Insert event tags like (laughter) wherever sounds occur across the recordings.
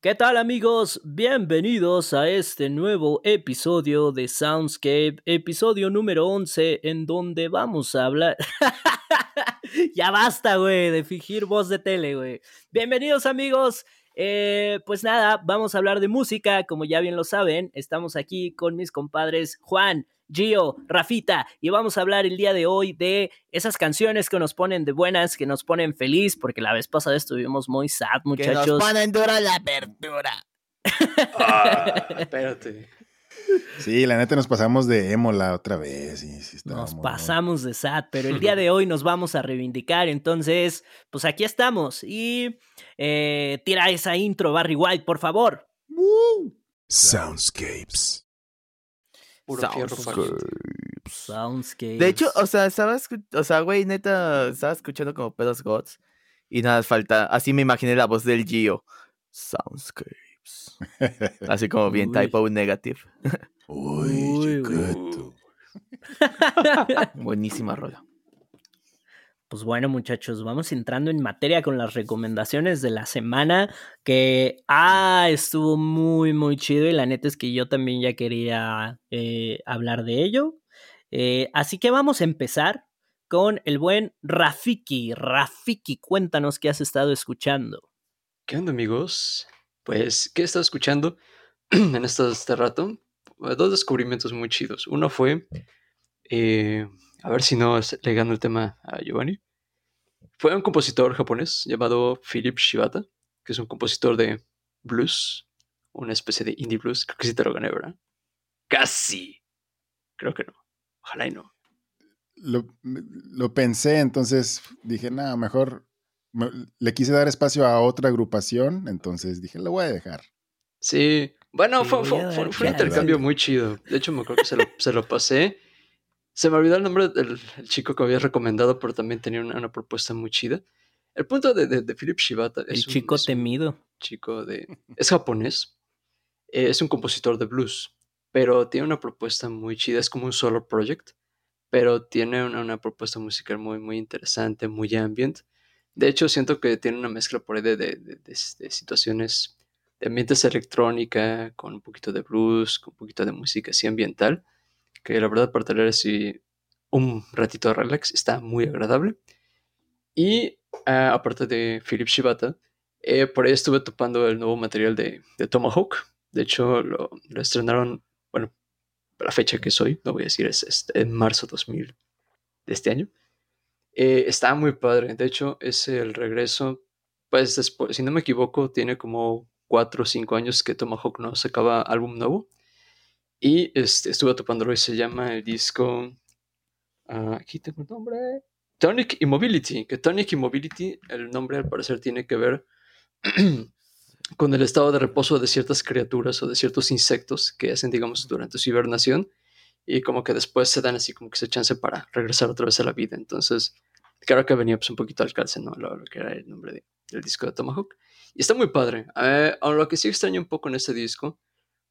¿Qué tal amigos? Bienvenidos a este nuevo episodio de Soundscape, episodio número 11, en donde vamos a hablar... (laughs) ya basta, güey, de fingir voz de tele, güey. Bienvenidos amigos. Eh, pues nada, vamos a hablar de música, como ya bien lo saben, estamos aquí con mis compadres Juan, Gio, Rafita, y vamos a hablar el día de hoy de esas canciones que nos ponen de buenas, que nos ponen feliz, porque la vez pasada estuvimos muy sad, muchachos. Que nos ponen dura la apertura. Ah, espérate. Sí, la neta nos pasamos de emo la otra vez. nos pasamos de sad, pero el día (laughs) de hoy nos vamos a reivindicar. Entonces, pues aquí estamos. Y eh, tira esa intro, Barry White, por favor. Soundscapes. Soundscapes. De hecho, o sea, estaba, o sea, güey, neta, estaba escuchando como pedos gods y nada falta, así me imaginé la voz del Gio. Soundscapes. (laughs) Así como bien typo negative. Uy, (laughs) Buenísima rola. Pues bueno, muchachos, vamos entrando en materia con las recomendaciones de la semana. Que, ah, estuvo muy, muy chido. Y la neta es que yo también ya quería eh, hablar de ello. Eh, así que vamos a empezar con el buen Rafiki. Rafiki, cuéntanos qué has estado escuchando. ¿Qué onda, amigos? Pues, ¿qué he estado escuchando (clears throat) en este rato? Dos descubrimientos muy chidos. Uno fue. Eh, a ver si no le gano el tema a Giovanni. Fue un compositor japonés llamado Philip Shibata, que es un compositor de blues, una especie de indie blues. Creo que sí te lo gané, ¿verdad? Casi. Creo que no. Ojalá y no. Lo, pensé, entonces dije, nada, mejor le quise dar espacio a otra agrupación, entonces dije, lo voy a dejar. Sí, bueno, fue, un intercambio muy chido. De hecho, me acuerdo que se lo, se lo pasé se me olvidó el nombre del chico que había recomendado, pero también tenía una, propuesta muy chida. El punto de, de, Philip Shibata es. El chico temido. chico de. Es japonés. Eh, es un compositor de blues. Pero tiene una propuesta muy chida. Es como un solo project. Pero tiene una, propuesta musical muy, muy interesante, muy ambient. De hecho, siento que tiene una mezcla por ahí de, de situaciones de ambientes electrónica, con un poquito de blues, con un poquito de música así ambiental que la verdad para tener así un ratito de relax está muy agradable. Y ah, aparte de Philip Shibata, eh, por ahí estuve topando el nuevo material de, Tomahawk. De hecho, lo, estrenaron, bueno, la fecha que soy, no voy a decir, es, en marzo 2000 de este año. Eh, está muy padre. De hecho, es el regreso, pues después, si no me equivoco, tiene como 4 o 5 años que Tomahawk no sacaba álbum nuevo. Y este, estuve topándolo y se llama el disco. Ah, aquí tengo el nombre. Tonic Immobility. Que Tonic Immobility, el nombre al parecer tiene que ver (clears throat) con el estado de reposo de ciertas criaturas o de ciertos insectos que hacen, digamos, durante su hibernación. Y como que después se dan así como que se chance para regresar otra vez a la vida. Entonces, claro que venía pues un poquito al calce, ¿no? Lo, que era el nombre del disco de Tomahawk. Y está muy padre. Eh, lo que sí extraño un poco en este disco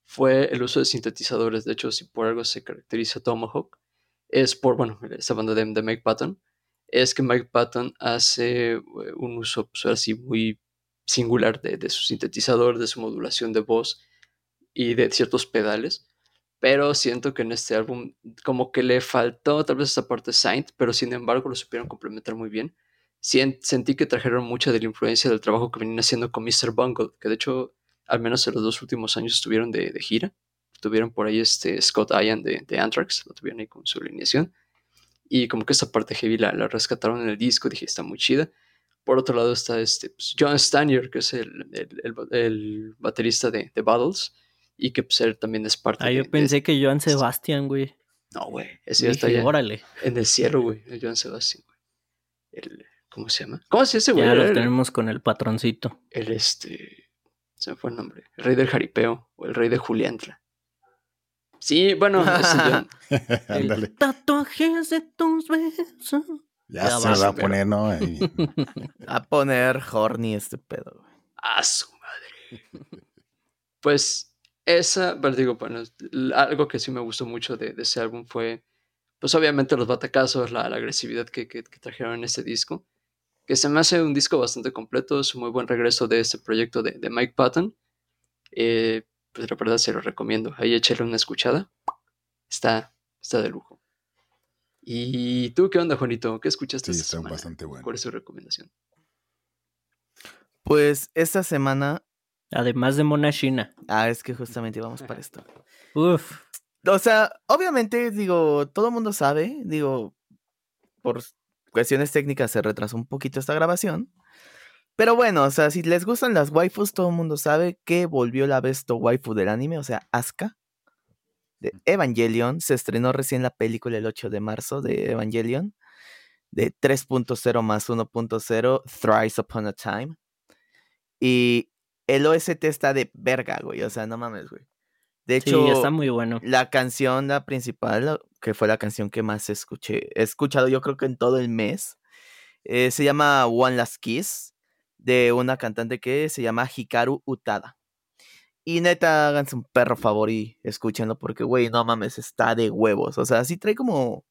fue el uso de sintetizadores. De hecho, si por algo se caracteriza Tomahawk, es por, bueno, esta banda de, Mike Patton, es que Mike Patton hace eh, un uso pues, así muy singular de, su sintetizador, de su modulación de voz y de ciertos pedales. Pero siento que en este álbum como que le faltó tal vez esa parte Saint, pero sin embargo lo supieron complementar muy bien. Sentí que trajeron mucha de la influencia del trabajo que venían haciendo con Mr. Bungle, que de hecho al menos en los dos últimos años estuvieron de, gira. Tuvieron por ahí este Scott Ian de, de, Anthrax, lo tuvieron ahí con su alineación. Y como que esta parte heavy la, rescataron en el disco, dije, está muy chida. Por otro lado está este pues, John Stanier, que es el, el, baterista de, The Battles, y que pues, él también es parte ah, yo pensé que Joan Sebastian, güey. No, güey, ese ya está órale. en el cielo, güey, Joan Sebastian, güey. ¿Cómo se llama? ¿Cómo se ese güey? Ya lo tenemos con el patroncito. El este se me fue el nombre. El rey del jaripeo o el rey de Juliantla. Sí, bueno, (laughs) (laughs) el tatuajes de tus besos. Ya, se va a poner, ¿no? (laughs) a poner horny este pedo. A su madre. Pues esa, pero digo, bueno, algo que sí me gustó mucho de, ese álbum fue, pues obviamente los batacazos, la, agresividad que, trajeron en ese disco que se me hace un disco bastante completo, es un muy buen regreso de este proyecto de, Mike Patton, Eh, pues la verdad se lo recomiendo. Ahí échale una escuchada. Está, está de lujo. ¿Y tú qué onda, Juanito? ¿Qué escuchaste Sí, esta semana? bastante bueno. ¿Cuál es tu recomendación? Pues esta semana. Además de Mona China. Ah, es que justamente íbamos para esto. Uf. O sea, obviamente, digo, todo el mundo sabe, digo, por cuestiones técnicas se retrasó un poquito esta grabación. Pero bueno, o sea, si les gustan las waifus, todo el mundo sabe que volvió la besto waifu del anime, o sea, Asuka, de Evangelion. Se estrenó recién la película el 8 de marzo de Evangelion, de 3.0 más 1.0, Thrice Upon a Time. Y el OST está de verga, güey, o sea, no mames, güey. De Sí, hecho, está muy bueno. la canción, la principal, que fue la canción que más escuché, he escuchado yo creo que en todo el mes, eh, se llama One Last Kiss, de una cantante que se llama Hikaru Utada. Y neta, háganse un perro favor y escúchenlo porque, güey, no mames, está de huevos. O sea, sí trae como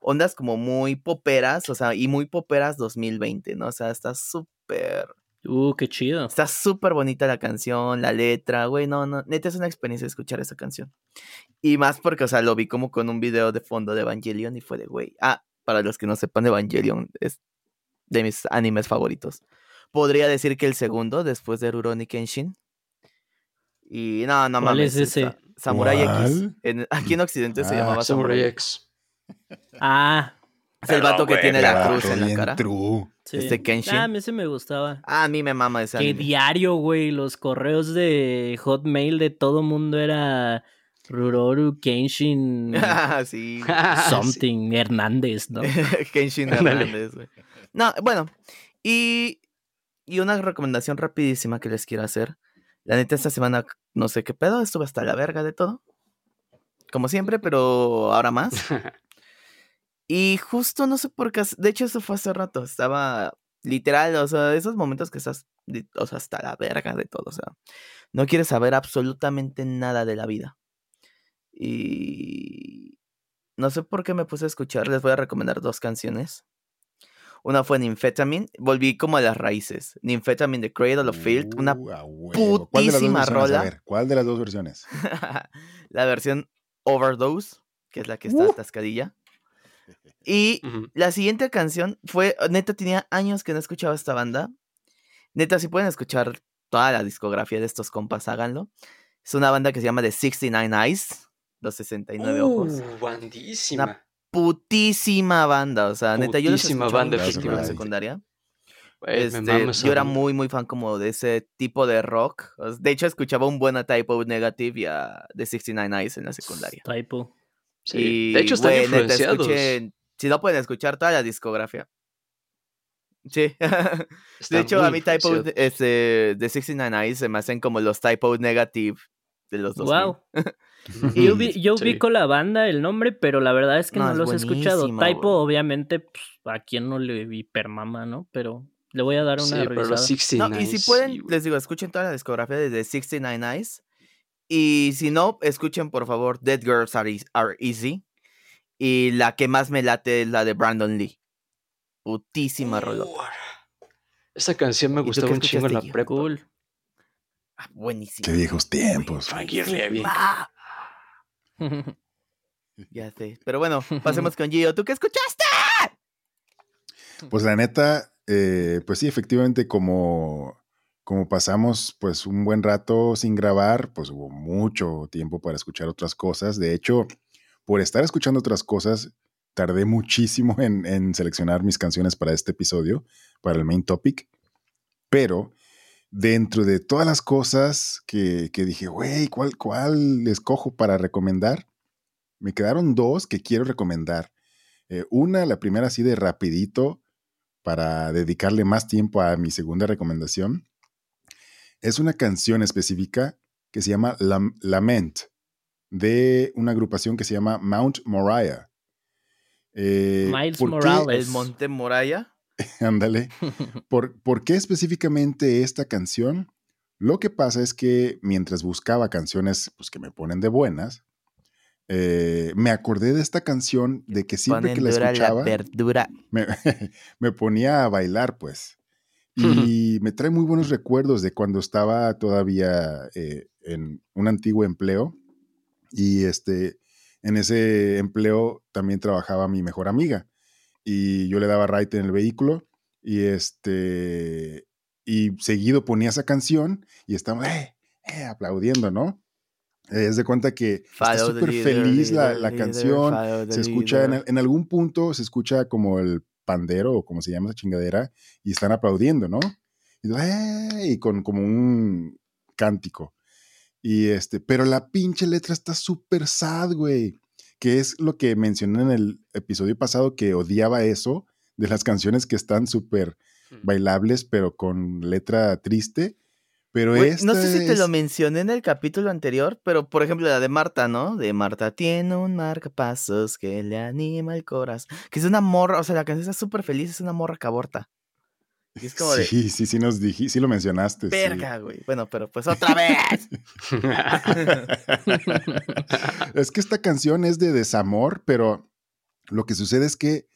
ondas como muy poperas, o sea, y muy poperas 2020, ¿no? O sea, está súper Uh, qué chido. Está súper bonita la canción, la letra, güey, no, no, neta es una experiencia escuchar esa canción. Y más porque, o sea, lo vi como con un video de fondo de Evangelion y fue de, güey, ah, para los que no sepan, Evangelion es de mis animes favoritos. Podría decir que el segundo, después de Rurouni Kenshin. Y no, no ¿Cuál mames. es ese? Sa- Samurai X. Aquí en Occidente se Ah, llamaba Samurai Samurai X. Ah, Es el vato que tiene la cruz en la cara. true. sí. Este Kenshin. Ah, a mí ese me gustaba. Ah, a mí me mama ese Que anime. diario, güey, los correos de Hotmail de todo mundo era Ruroru Kenshin (laughs) Ah, sí. (laughs) Sí. something Hernández, ¿no? (laughs) Kenshin. Hernández, güey. No, bueno. Y, y una recomendación rapidísima que les quiero hacer. La neta, esta semana no sé qué pedo, estuve hasta la verga de todo. Como siempre, pero ahora más. Y justo no sé por qué. De hecho, eso fue hace rato. Estaba literal, o sea, esos momentos que estás, o sea, hasta la verga de todo. O sea, no quieres saber absolutamente nada de la vida. Y no sé por qué me puse a escuchar. Les voy a recomendar dos canciones. Una fue Nymphetamine. Volví como a las raíces. Nymphetamine de Cradle of Filth. Una Uh. ¿Cuál putísima? A rola. ver, ¿cuál de las dos versiones? (laughs) la versión Overdose, que es la que está Uh. atascadilla. Y Ujú. la siguiente canción fue, neta, tenía años que no escuchaba esta banda. Neta, si pueden escuchar toda la discografía de estos compas, háganlo. Es una banda que se llama The 69 Eyes, los 69 ojos. Uh, bandísima. Putísima banda, o sea, neta, yo los Putísima escuchaba banda, en la secundaria. Me Este, yo era muy, muy fan como de ese tipo de rock. De hecho, escuchaba un buen a Typo Negative y a The 69 Eyes en la secundaria. Typo. Sí. Y, de hecho, están neta, influenciados. escuchen- si no pueden escuchar toda la discografía. Sí. (laughs) de hecho, a mí Typo, este, de 69 Eyes se me hacen como los Typo Negative de los 2000. Wow. (laughs) Y yo, vi- (laughs) yo Sí. ubico la banda, el nombre, pero la verdad es que No, no, es los he escuchado. Typo, güey. obviamente, pues, a quien no le hipermama, ¿no? Pero le voy a dar una Sí, pero revisada. los 69 No, y si sí, pueden, güey. les digo, escuchen toda la discografía de The 69 Eyes. Y si no, escuchen por favor Dead Girls Are, Eas- Are Easy. Y la que más me late es la de Brandon Lee. Putísima rolota. Esa canción me ¿Y tú gustaba un chingo en la prepa. Cool. Ah, buenísima. Qué viejos tiempos. Frankie Levy. (laughs) Ah, ya sé. Pero bueno, pasemos (laughs) con Gio. ¿Tú qué escuchaste? Pues la neta, eh, pues sí, efectivamente, como, como pasamos pues un buen rato sin grabar, pues hubo mucho tiempo para escuchar otras cosas. De hecho, por estar escuchando otras cosas, tardé muchísimo en, en seleccionar mis canciones para este episodio, para el main topic. Pero dentro de todas las cosas que, que dije, güey, ¿cuál, ¿cuál escojo para recomendar? Me quedaron dos que quiero recomendar. Eh, una, la primera así de rapidito, para dedicarle más tiempo a mi segunda recomendación, es una canción específica que se llama Lam- Lament, de una agrupación que se llama Mount Moriah. Eh, Miles ¿por qué- Morales. El Monte Moraya. (laughs) Ándale. (laughs) ¿Por, por qué específicamente esta canción? Lo que pasa es que mientras buscaba canciones pues, que me ponen de buenas, eh, me acordé de esta canción de que siempre que la escuchaba la verdura. me, (laughs) me ponía a bailar, pues. Y me trae muy buenos recuerdos de cuando estaba todavía eh, en un antiguo empleo. Y este, en ese empleo también trabajaba mi mejor amiga. Y yo le daba ride en el vehículo. Y este, y seguido ponía esa canción y estaba eh, eh, aplaudiendo, ¿no? es de cuenta que está súper feliz la, la canción. Se escucha en, en, algún punto, se escucha como el pandero o como se llama esa chingadera y están aplaudiendo, ¿no? Y, y con como un cántico. Y este, pero la pinche letra está súper sad, güey. Que es lo que mencioné en el episodio pasado que odiaba eso de las canciones que están súper bailables, pero con letra triste. Pero No sé si te lo mencioné en el capítulo anterior, pero por ejemplo la de Marta, ¿no? De Marta tiene un marcapasos que le anima el corazón. Que es una morra, o sea, la canción está súper feliz, es una morra que aborta. sí, sí, sí nos dije, sí lo mencionaste. Verga, güey. Bueno, pero pues otra vez. (laughs) es que esta canción es de desamor, pero lo que sucede es que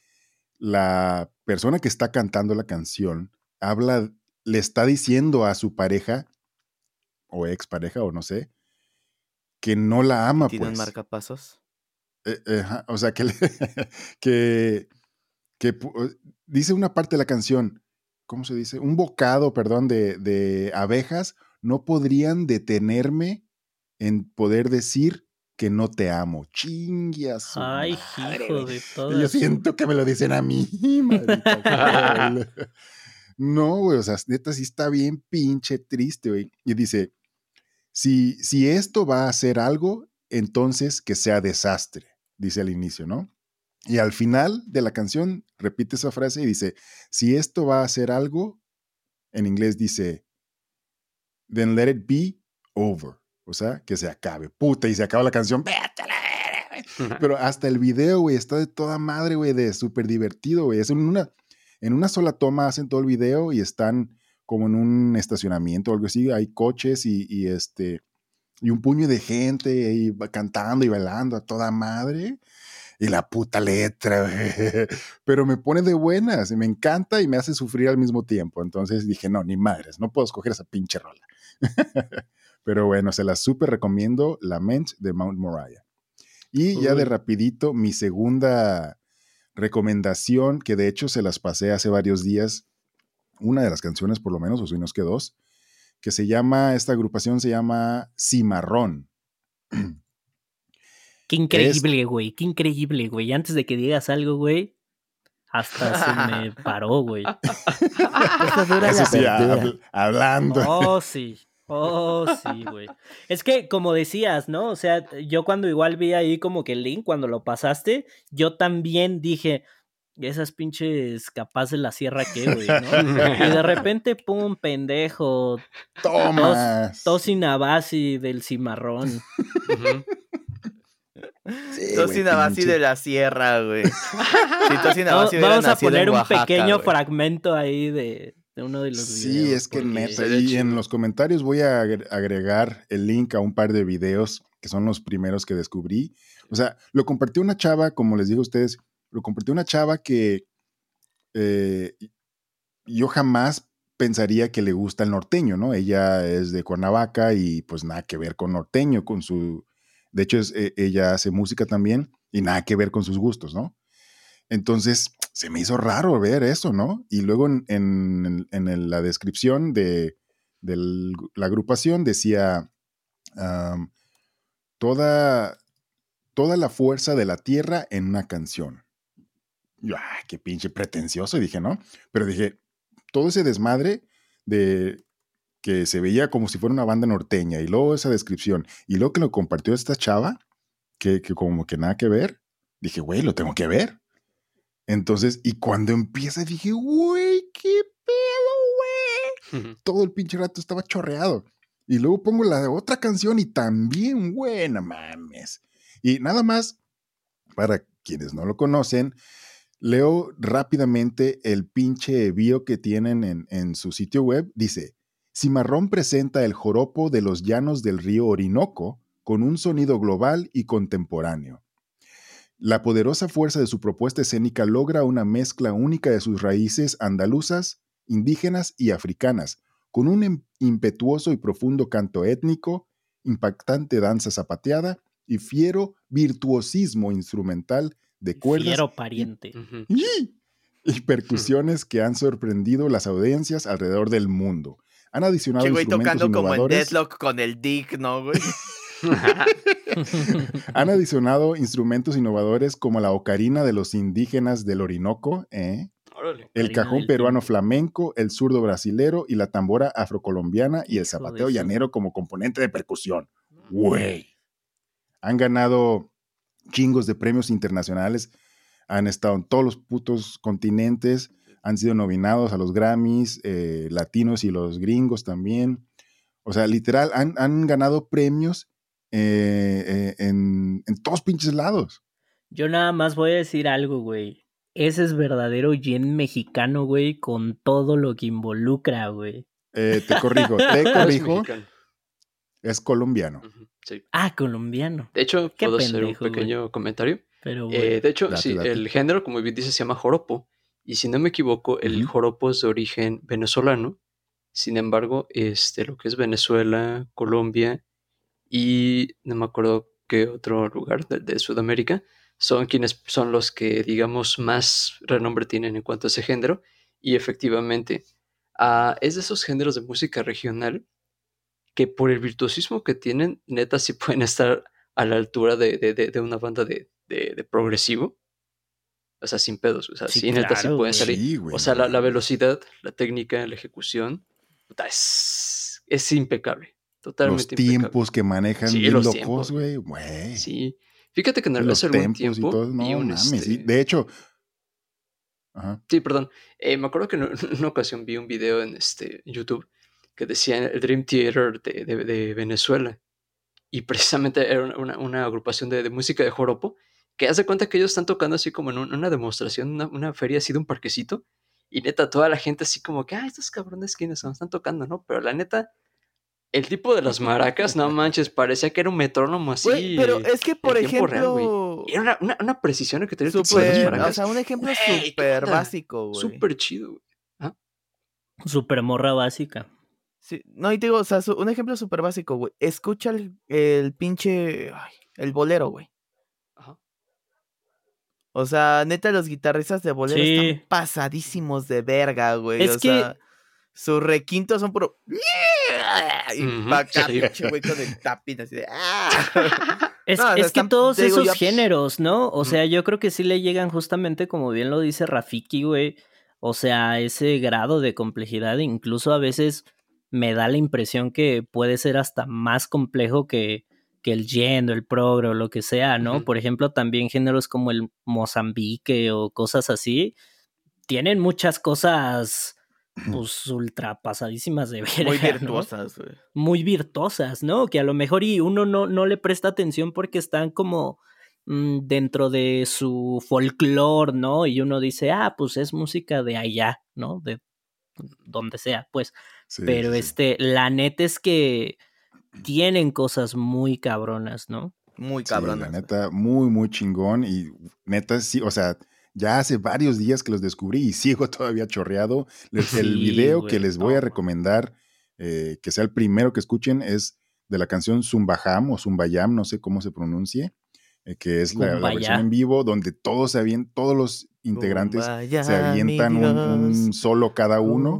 la persona que está cantando la canción habla, le está diciendo a su pareja, o expareja, o no sé, que no la ama, ¿Tiene pues. marcapasos? Eh, eh, o sea, que, (laughs) que, que dice una parte de la canción, ¿cómo se dice? Un bocado, perdón, de, de abejas no podrían detenerme en poder decir que no te amo. Chingias. Ay, hijo de todo. Yo siento que me lo dicen a mí, (laughs) (laughs) no, güey, o sea, neta sí está bien pinche triste, güey. Y dice, si, si esto va a hacer algo, entonces que sea desastre, dice al inicio, ¿no? Y al final de la canción repite esa frase y dice, si esto va a hacer algo, en inglés dice, then let it be over. O sea, que se acabe. Puta, y se acaba la canción. (laughs) Pero hasta el video, güey, está de toda madre, güey, de súper divertido, güey. Es una, en una sola toma hacen todo el video y están como en un estacionamiento o algo así. Hay coches y, y este, y un puño de gente ahí cantando y bailando a toda madre y la puta letra, (laughs) pero me pone de buenas y me encanta y me hace sufrir al mismo tiempo. Entonces dije, no, ni madres, no puedo escoger esa pinche rola. (laughs) pero bueno, se la súper recomiendo, Lament de Mount Moriah. Y ya de rapidito, mi segunda recomendación, que de hecho se las pasé hace varios días, una de las canciones por lo menos, o si no es que dos, que se llama, esta agrupación se llama Cimarrón. (clears throat) Qué increíble, güey. Qué increíble, güey. Antes de que digas algo, güey, hasta se me (laughs) paró, güey. Eso sí, hablando. Oh, sí. Oh, sí, güey. Es que, como decías, ¿no? O sea, yo cuando igual vi ahí como que el link, cuando lo pasaste, yo también dije, esas pinches capaz de la sierra que, güey, ¿no? (laughs) Y de repente, pum, pendejo. Toma. Tosinabasi del cimarrón. (laughs) Sí, Tosinabasi de la sierra, güey. Sí, (laughs) vamos, vamos a poner un pequeño fragmento ahí de, de, uno de los sí, videos. Sí, es que neta. Y en los comentarios voy a agregar el link a un par de videos que son los primeros que descubrí. O sea, lo compartió una chava, como les digo a ustedes, lo compartió una chava que eh, yo jamás pensaría que le gusta el norteño, ¿no? Ella es de Cuernavaca y pues nada que ver con norteño, con su de hecho, e, ella hace música también y nada que ver con sus gustos, ¿no? Entonces, se me hizo raro ver eso, ¿no? Y luego en, la descripción de, la agrupación decía, toda, toda la fuerza de la tierra en una canción. Yo, ah, qué pinche pretencioso, dije, ¿no? Pero dije, todo ese desmadre de que se veía como si fuera una banda norteña, y luego esa descripción, y luego que lo compartió esta chava, que, como que nada que ver, dije, güey, lo tengo que ver. Entonces, y cuando empieza, dije, güey, qué pedo, güey. Todo el pinche rato estaba chorreado. Y luego pongo la otra canción y también buena, mames. Y nada más, para quienes no lo conocen, leo rápidamente el pinche bio que tienen en, en su sitio web. Dice, Cimarrón presenta el joropo de los llanos del río Orinoco con un sonido global y contemporáneo. La poderosa fuerza de su propuesta escénica logra una mezcla única de sus raíces andaluzas indígenas y africanas, con un im- impetuoso y profundo canto étnico, impactante danza zapateada y fiero virtuosismo instrumental de cuerdas Fiero pariente. Y y percusiones que han sorprendido las audiencias alrededor del mundo. Han adicionado Che, güey, instrumentos tocando como en. Deadlock con el Dick, ¿no, güey? (laughs) (laughs) Han adicionado instrumentos innovadores como la ocarina de los indígenas del Orinoco, ¿eh? Órale. el cajón peruano flamenco, el zurdo brasilero y la tambora afrocolombiana y el zapateo llanero como componente de percusión. Güey. Han ganado chingos de premios internacionales, han estado en todos los putos continentes, han sido nominados a los Grammys, eh, latinos y los gringos también. O sea, literal, han, han ganado premios eh, eh, en, en todos pinches lados. Yo nada más voy a decir algo, güey. Ese es verdadero yen mexicano, güey, con todo lo que involucra, güey. Eh, te corrijo, (laughs) te es corrijo, es colombiano. Sí. Ah, colombiano. De hecho, Qué puedo hacer un güey. pequeño comentario. Pero, güey. Eh, de hecho, Date, sí, date. el género, como bien dice, se llama joropo. Y si no me equivoco, el joropo es de origen venezolano. Sin embargo, este, lo que es Venezuela, Colombia y no me acuerdo qué otro lugar de, de Sudamérica son quienes son los que, digamos, más renombre tienen en cuanto a ese género. Y efectivamente, ah, es de esos géneros de música regional que por el virtuosismo que tienen, neta, sí (laughs) pueden estar a la altura de, de- de- de una banda de, de- de progresivo. O sea, sin pedos. O sea, sí, Sí, neta, sí claro, pueden güey. salir. Sí, güey, o sea, la, la velocidad, la técnica, la ejecución, puta, es, es impecable. Los Totalmente impecable. tiempos que manejan Sí, bien los locos, güey. Sí. Fíjate que en el- los hace algún y tiempo todo. No un, mames. este, sí. De hecho, ajá. Sí, perdón. Eh, me acuerdo que en una ocasión vi un video en este YouTube que decía el Dream Theater de, de- de Venezuela. Y precisamente era una, una- una agrupación de, de música de joropo que hace cuenta que ellos están tocando así como en un- una demostración, una, una feria así de un parquecito. Y neta, toda la gente así como que, ah, estos cabrones quiénes son, están tocando, ¿no? Pero la neta, el tipo de las maracas, no (laughs) manches, parecía que era un metrónomo así. Pero es que, por real, ejemplo, era una, una, una precisión que tenía el tipo de las súper, maracas. o sea, un ejemplo Güey, ¿qué súper básico, güey. Súper chido, güey. Super morra básica. Sí, no, y te digo, o sea, su- un ejemplo súper básico, güey. Escucha el, el pinche, ay, el bolero, güey. Ajá. O sea, neta, los guitarristas de bolero Sí. están pasadísimos de verga, güey. Es o que- sea, sus requintos son puro... Y acá, sí. pinche güey con el tapping así de... ¡ah! (laughs) Es, No, es que todos digo, esos yo- géneros, ¿no? O sea, yo creo que sí le llegan justamente, como bien lo dice Rafiki, güey. O sea, ese grado de complejidad, incluso a veces me da la impresión que puede ser hasta más complejo que, que el yen o el progre o lo que sea, ¿no? Por ejemplo, también géneros como el Mozambique o cosas así, tienen muchas cosas, pues, ultra pasadísimas de ver. Muy virtuosas, güey. muy virtuosas, ¿no? Que a lo mejor y uno no, no le presta atención porque están como mm, dentro de su folclore, ¿no? Y uno dice, ah, pues es música de allá, ¿no? De donde sea, pues. Sí, Pero sí, este, la neta es que tienen cosas muy cabronas, ¿no? Muy Sí, cabrón. la neta, muy, muy chingón. Y neta, sí, o sea, ya hace varios días que los descubrí y sigo (laughs) todavía chorreado. Les- el video güey, que les voy no. a recomendar, eh, que sea el primero que escuchen, es de la canción Zumbajam o Zumbayam, no sé cómo se pronuncie, eh, que es la, versión en vivo donde todos se avientan, todos los integrantes se avientan un, un solo cada uno.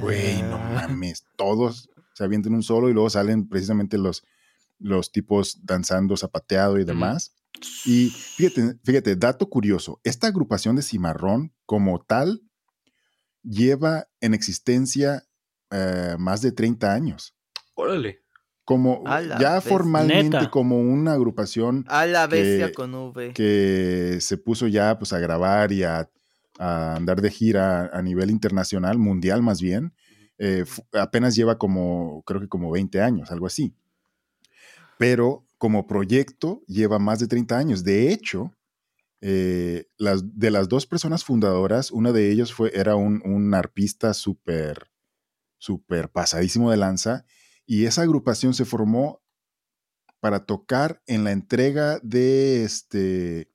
Güey, no mames, todos se avientan un solo y luego salen precisamente los, los tipos danzando, zapateado y demás. Y fíjate, fíjate, dato curioso, esta agrupación de Cimarrón como tal lleva en existencia eh, más de 30 años. Órale. Como ya formalmente Neta. como una agrupación A la bestia que- con V. que se puso ya pues a grabar y a, a andar de gira a nivel internacional, mundial más bien, eh, apenas lleva como, creo que como 20 años, algo así. Pero como proyecto lleva más de 30 años. De hecho, eh, las, de las dos personas fundadoras, una de ellos fue, era un, un arpista súper, súper pasadísimo de lanza, y esa agrupación se formó para tocar en la entrega de este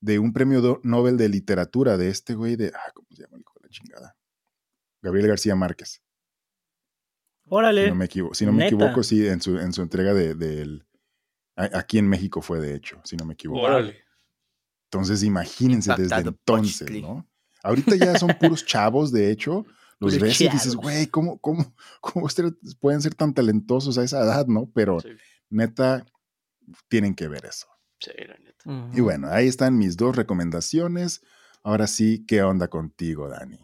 de un premio do- Nobel de literatura de este güey de ah, ¿cómo se llama el hijo de la chingada? Gabriel García Márquez. Órale. Si no me equivoco, si no me Neta. equivoco sí, en su, en su entrega de, del- aquí en México fue de hecho, si no me equivoco. Órale. Entonces imagínense desde entonces. ¿no? Ahorita ya son puros chavos, de hecho. Los ves y dices, güey, ¿cómo, cómo, cómo pueden ser tan talentosos a esa edad, no? Pero Sí, neta, tienen que ver eso. sí, la neta. Y bueno, ahí están mis dos recomendaciones. Ahora sí, ¿qué onda contigo, Dani?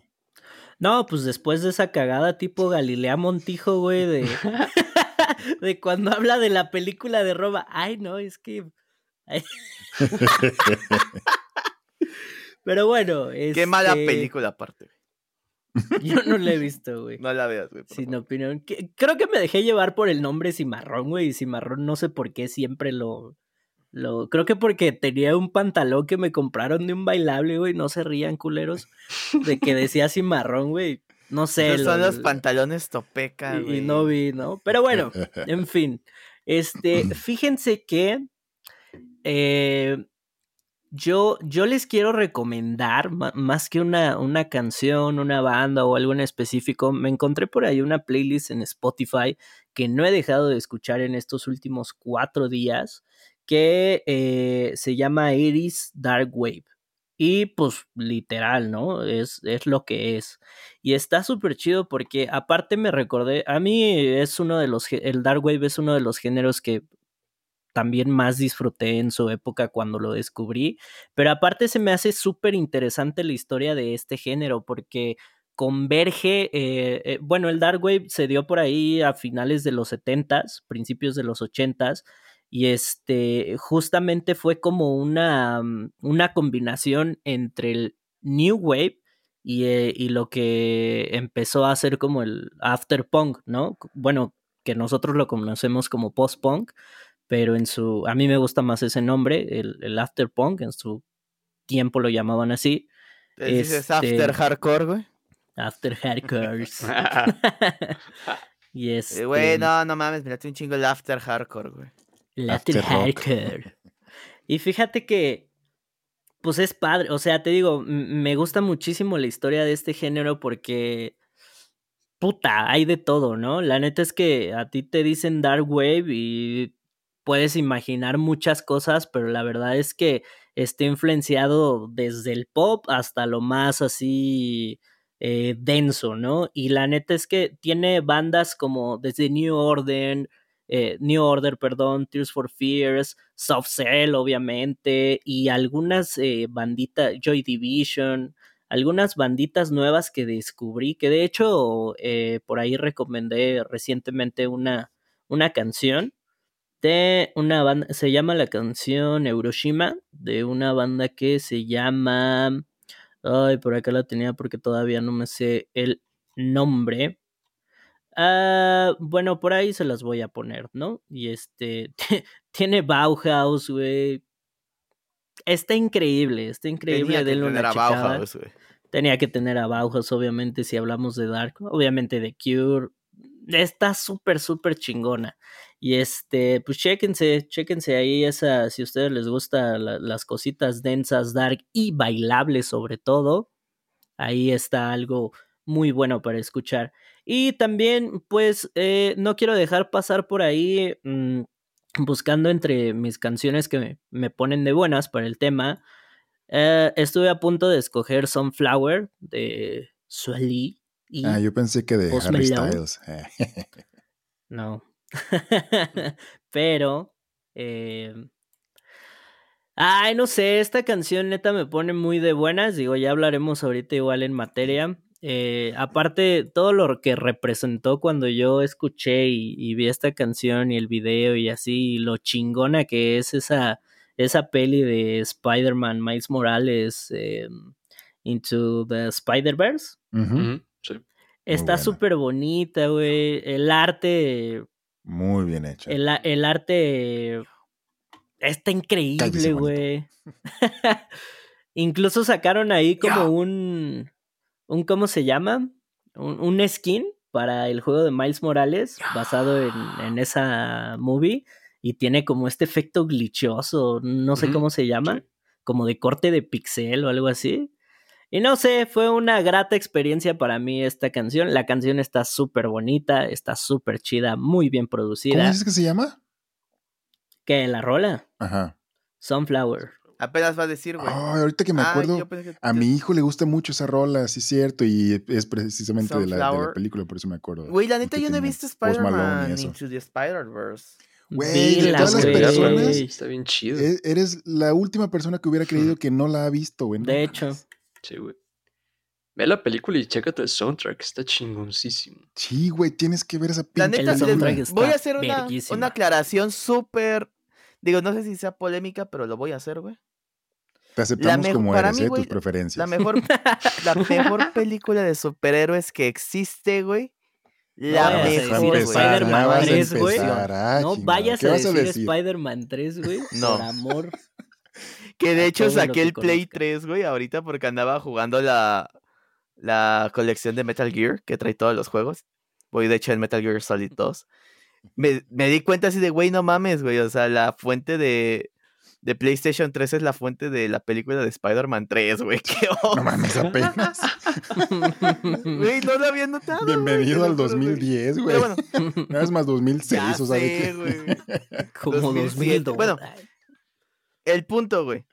No, pues después de esa cagada tipo Galilea Montijo, güey, de, (laughs) (laughs) de cuando habla de la película de Roma. Ay, no, es que. (laughs) Pero bueno, Qué mala este, película aparte. Yo no la he visto, güey. No la veas, güey. Sin favor. opinión. Que- Creo que me dejé llevar por el nombre Cimarrón, güey. Y Cimarrón no sé por qué siempre lo, lo. Creo que porque tenía un pantalón que me compraron de un bailable, güey. No se rían, culeros. De que decía Cimarrón, güey. No sé. Esos son lo- los pantalones topeca, y, y no vi, ¿no? Pero bueno, (laughs) en fin. Este, (clears throat) fíjense que eh, yo, yo les quiero recomendar, más que una, una canción, una banda o algo en específico, me encontré por ahí una playlist en Spotify que no he dejado de escuchar en estos últimos cuatro días, que eh, se llama Iris Dark Wave. Y pues literal, ¿no? Es, es lo que es. Y está súper chido porque aparte me recordé, a mí es uno de los, el Dark Wave es uno de los géneros que también más disfruté en su época cuando lo descubrí, pero aparte se me hace súper interesante la historia de este género porque converge, eh, eh, bueno, el Dark Wave se dio por ahí a finales de los 70s, principios de los 80s, y este justamente fue como una, mm, una combinación entre el New Wave y, eh, y lo que empezó a ser como el After Punk, ¿no? Bueno, que nosotros lo conocemos como Post Punk, pero en su, a mí me gusta más ese nombre, el, el After Punk, en su tiempo lo llamaban así, ¿Te dices este- after hardcore, güey? After Hardcores. (laughs) (laughs) y este, Eh, Güey, no, no mames, mirate un chingo el after hardcore, güey. Rock. Hardcore. Y fíjate que, pues es padre, o sea, te digo, me gusta muchísimo la historia de este género porque, puta, hay de todo, ¿no? La neta es que a ti te dicen Dark Wave y puedes imaginar muchas cosas, pero la verdad es que está influenciado desde el pop hasta lo más así eh, denso, ¿no? Y la neta es que tiene bandas como desde New Order, eh, New Order, perdón, Tears for Fears, Soft Cell, obviamente, y algunas eh, banditas, Joy Division, algunas banditas nuevas que descubrí, que de hecho eh, por ahí recomendé recientemente una, una canción de una banda, se llama la canción Euroshima, de una banda que se llama, ay, por acá la tenía porque todavía no me sé el nombre. Ah, bueno, por ahí se las voy a poner, ¿no? Y este, (laughs) tiene Bauhaus, güey. Está increíble, está increíble. Tenía que una tener a. Bauhaus, güey. Tenía que tener a Bauhaus, obviamente, si hablamos de Dark. Obviamente de Cure. Está súper, súper chingona. Y este, pues chéquense, chéquense ahí esa, si a ustedes les gustan las cositas densas, dark y bailables sobre todo. Ahí está algo muy bueno para escuchar. Y también, pues, eh, no quiero dejar pasar por ahí, mmm, buscando entre mis canciones que me, me, ponen de buenas para el tema. Eh, estuve a punto de escoger Sunflower de Sueli. Y ah, yo pensé que de Post Harry. Styles. (laughs) no. (laughs) Pero. Eh... Ay, no sé, esta canción neta me pone muy de buenas. Digo, ya hablaremos ahorita igual en materia. Eh, aparte, todo lo que representó cuando yo escuché y, y, vi esta canción y el video y así, y lo chingona que es esa, esa peli de Spider-Man, Miles Morales, eh, Into the Spider-Verse. Uh -huh. -huh. sí. Está súper bonita, güey. El arte. Muy bien hecho. El, el arte. Está increíble, güey. (laughs) Incluso sacaron ahí como yeah. un. Un. ¿Cómo se llama? Un, un, skin para el juego de Miles Morales, basado en, en esa movie. Y tiene como este efecto glitchoso. No sé uh -huh. cómo se llama. Sí. Como de corte de pixel o algo así. Y no sé, fue una grata experiencia para mí esta canción. La canción está súper bonita, está súper chida, muy bien ¿Cómo producida. dices que se llama? ¿Qué? ¿La rola? Ajá. Sunflower. Apenas va a decir, güey. Ahorita que me acuerdo, que- a mi hijo le gusta mucho esa rola, sí es cierto, y es precisamente de la, de la película, por eso me acuerdo. Güey, la neta yo no he visto Spider-Man. Into the Spider-Verse. Güey, de todas las güey. personas, Está bien chido. e- eres la última persona que hubiera creído que no la ha visto, güey. De hecho. Sí, güey. Ve la película y chécate el soundtrack. Está chingoncísimo. Sí, güey, tienes que ver esa La pinche neta, El sí les- soundtrack película. está voy a hacer una, una aclaración súper... Digo, no sé si sea polémica, pero lo voy a hacer, güey. Te aceptamos como eres, mí, ¿eh? güey, tus preferencias. La mejor, (laughs) la mejor película de superhéroes que existe, güey. La decir mejor, Spider-Man ya vas a 3, güey. ah, no vayas ¿Qué a decir, decir? Spider-Man 3, güey. (laughs) No. Por amor. (laughs) Que de hecho saqué el Play conozca. 3, güey, ahorita porque andaba jugando la, la colección de Metal Gear que trae todos los juegos. Voy de hecho en Metal Gear Solid 2. Me, me di cuenta así de, güey, no mames, güey. O sea, la fuente de, de PlayStation 3 es la fuente de la película de Spider-Man 3, güey. (laughs) Qué No mames, apenas. Güey, no lo había notado. Bienvenido al juro, güey. 2010, güey. Pero bueno, (laughs) Nada es más 2006, ya o sea, de sé, que- güey. (laughs) Como 2007. 2002. Bueno, El punto, güey.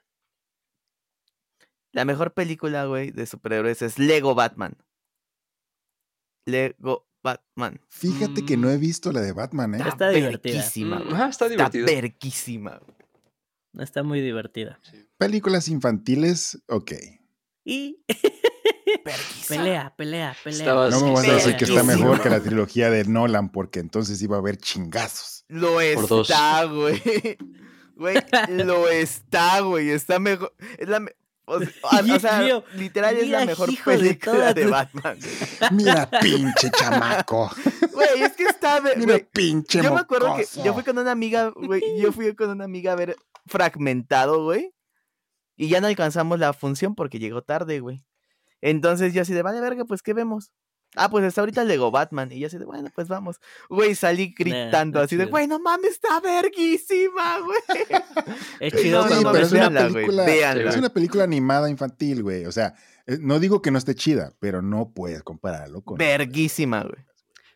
La mejor película, güey, de superhéroes es Lego Batman. Lego Batman. Fíjate que no he visto la de Batman, ¿eh? Está divertida. verguísima, Mm, güey. ajá, está Está divertida. verguísima, güey. Está muy divertida. Películas infantiles, ok. Y (laughs) pelea, pelea, pelea. No me vas a decir que está mejor que la trilogía de Nolan, porque entonces iba a haber chingazos. Lo Por está, güey. (laughs) Güey, lo (laughs) está, güey. Está mejor. Es la me- o, sea, (laughs) o- o sea, Mío, literal es la mejor de película de Batman. (laughs) Mira, pinche chamaco. Güey, es que está. Mira, güey, pinche Yo me acuerdo que yo fui con una amiga, güey, yo fui con una amiga a ver fragmentado, güey. Y ya no alcanzamos la función porque llegó tarde, güey. Entonces yo así de, vale, verga, pues, ¿qué vemos? Ah, pues está ahorita el Lego Batman. Y yo así de, bueno, pues vamos. Güey, salí gritando así de, güey, no mames, está verguísima, güey. (laughs) Es chido No, Sí, pero es una véanla, güey, película, véanla. es una película animada infantil, güey. O sea, eh, no digo que no esté chida, pero no puedes compararlo con. Verguísima, güey.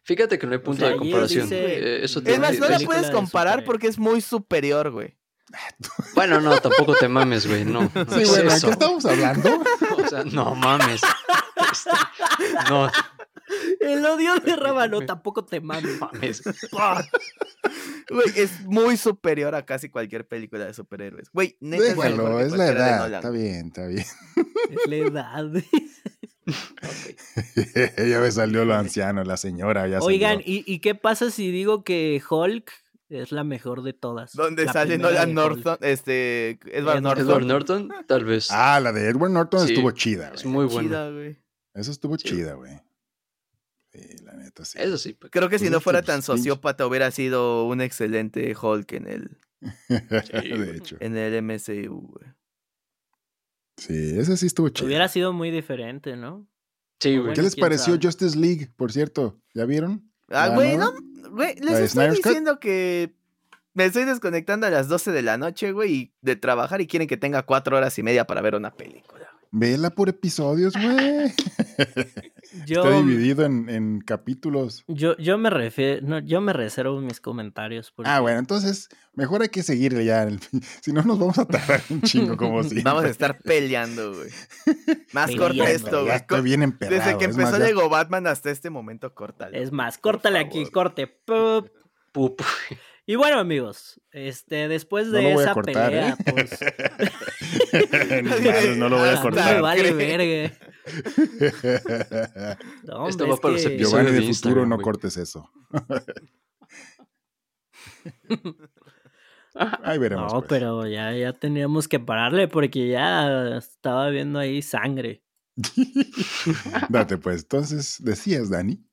Fíjate que no hay punto sea, de comparación. dice- Eh, eso Es tiene- más, no la es- puedes de comparar porque es muy superior, güey. (laughs) Bueno, no, tampoco te mames, güey. No, no Sí, es bueno, ¿de eso. qué estamos hablando? (laughs) O sea, no mames. Este, no El odio de Rábano tampoco te mames. mames. Güey, es muy superior a casi cualquier película de superhéroes. Güey, neta Déjalo, es la edad. Está bien, está bien. Es la edad. (laughs) (laughs) ya me salió lo anciano, la señora ya Oigan. ¿y, ¿y qué pasa si digo que Hulk es la mejor de todas? Donde La sale Nolan. Norton, este, Edward Norton. Edward Norton, tal vez. Ah, la de Edward Norton Sí, estuvo chida, es muy bueno. Chida. Eso estuvo Sí. chida, güey. Sí, la neta, sí. Eso sí. pues. Creo que si no fuera pues, tan sociópata hubiera sido un excelente Hulk en el, (laughs) de hecho. en el MCU, güey. Sí, ese sí estuvo chido. Hubiera sido muy diferente, ¿no? Sí, güey. ¿Qué les pareció sabe. Justice League, por cierto? ¿Ya vieron? Ah, ¿La güey, no, güey, ¿La les estoy Snyder's Cut? diciendo que me estoy desconectando a las 12 de la noche, güey, y de trabajar y quieren que tenga cuatro horas y media para ver una película. Vela por episodios, güey. (laughs) Yo, Está dividido en, en capítulos. yo, yo me refiero, no, yo me reservo mis comentarios. Porque Ah, bueno, entonces mejor hay que seguirle ya. el- (laughs) Si no, nos vamos a tardar un chingo como si. (laughs) Vamos a estar peleando, güey. Más Peleando, corta esto, güey. estoy bien emperrado. Desde que es más, empezó ya- Lego Batman hasta este momento, córtale. Es más, córtale aquí, corte. pup. Pup. Y bueno, amigos, este, después No de esa cortar, pelea, ¿eh? pues. (laughs) (laughs) Madres, no lo voy a a mí cortar. vale verga. (laughs) No, Esto va es para los que-. Giovanni de de futuro, no güey. cortes eso. Ahí veremos. No, pues. pero ya, ya teníamos que pararle porque ya estaba viendo ahí sangre. Date, pues. Entonces, decías, Dani,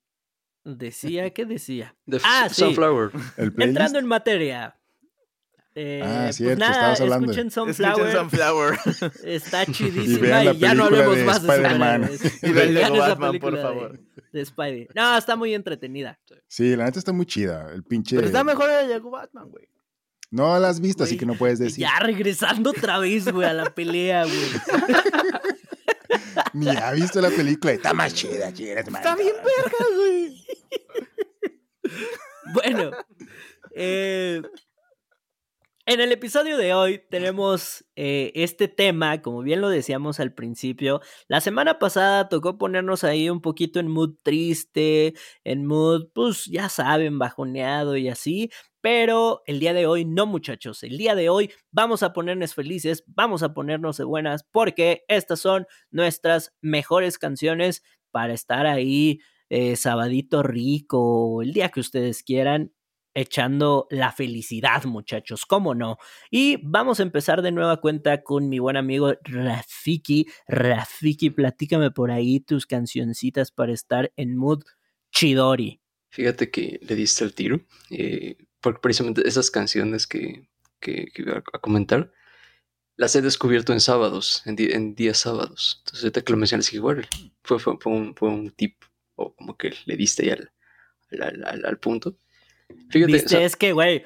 Decía, ¿qué decía? The Ah, sí. Sunflower. el. (laughs) Entrando en materia. Eh, Ah, pues cierto, nada, estabas hablando. escuchen Escuchen Sunflower. Sunflower. (laughs) Está (laughs) Y chidísima y, ya no hablemos de más de Spider-Man. superhéroes. Y vean esa Batman, por de- favor. De, Spidey. No, está muy entretenida. Sí, la neta está muy chida. El pinche. Pero está mejor el Lego Batman, güey. No la has visto, así que no puedes decir. Ya regresando otra vez, güey, a la pelea, güey. Ni ha visto la película. Está más chida, chida. Está bien verga, güey. (laughs) Bueno, eh, en el episodio de hoy tenemos eh, este tema, como bien lo decíamos al principio. La semana pasada tocó ponernos ahí un poquito en mood triste, en mood, pues ya saben, bajoneado y así. Pero el día de hoy no, muchachos. El día de hoy vamos a ponernos felices, vamos a ponernos de buenas, porque estas son nuestras mejores canciones para estar ahí eh, sabadito rico, el día que ustedes quieran, echando la felicidad, muchachos, cómo no. Y vamos a empezar de nueva cuenta con mi buen amigo Rafiki. Rafiki, platícame por ahí tus cancioncitas para estar en mood chidori. Fíjate que le diste el tiro, eh, porque precisamente esas canciones que, que, que, iba a comentar, las he descubierto en sábados, en, en días sábados. Entonces, ahorita que lo mencionas, bueno, fue, fue, fue un tip, o como que le diste ya al, al, al, al punto. Fíjate, ¿Viste? O sea, es que, güey,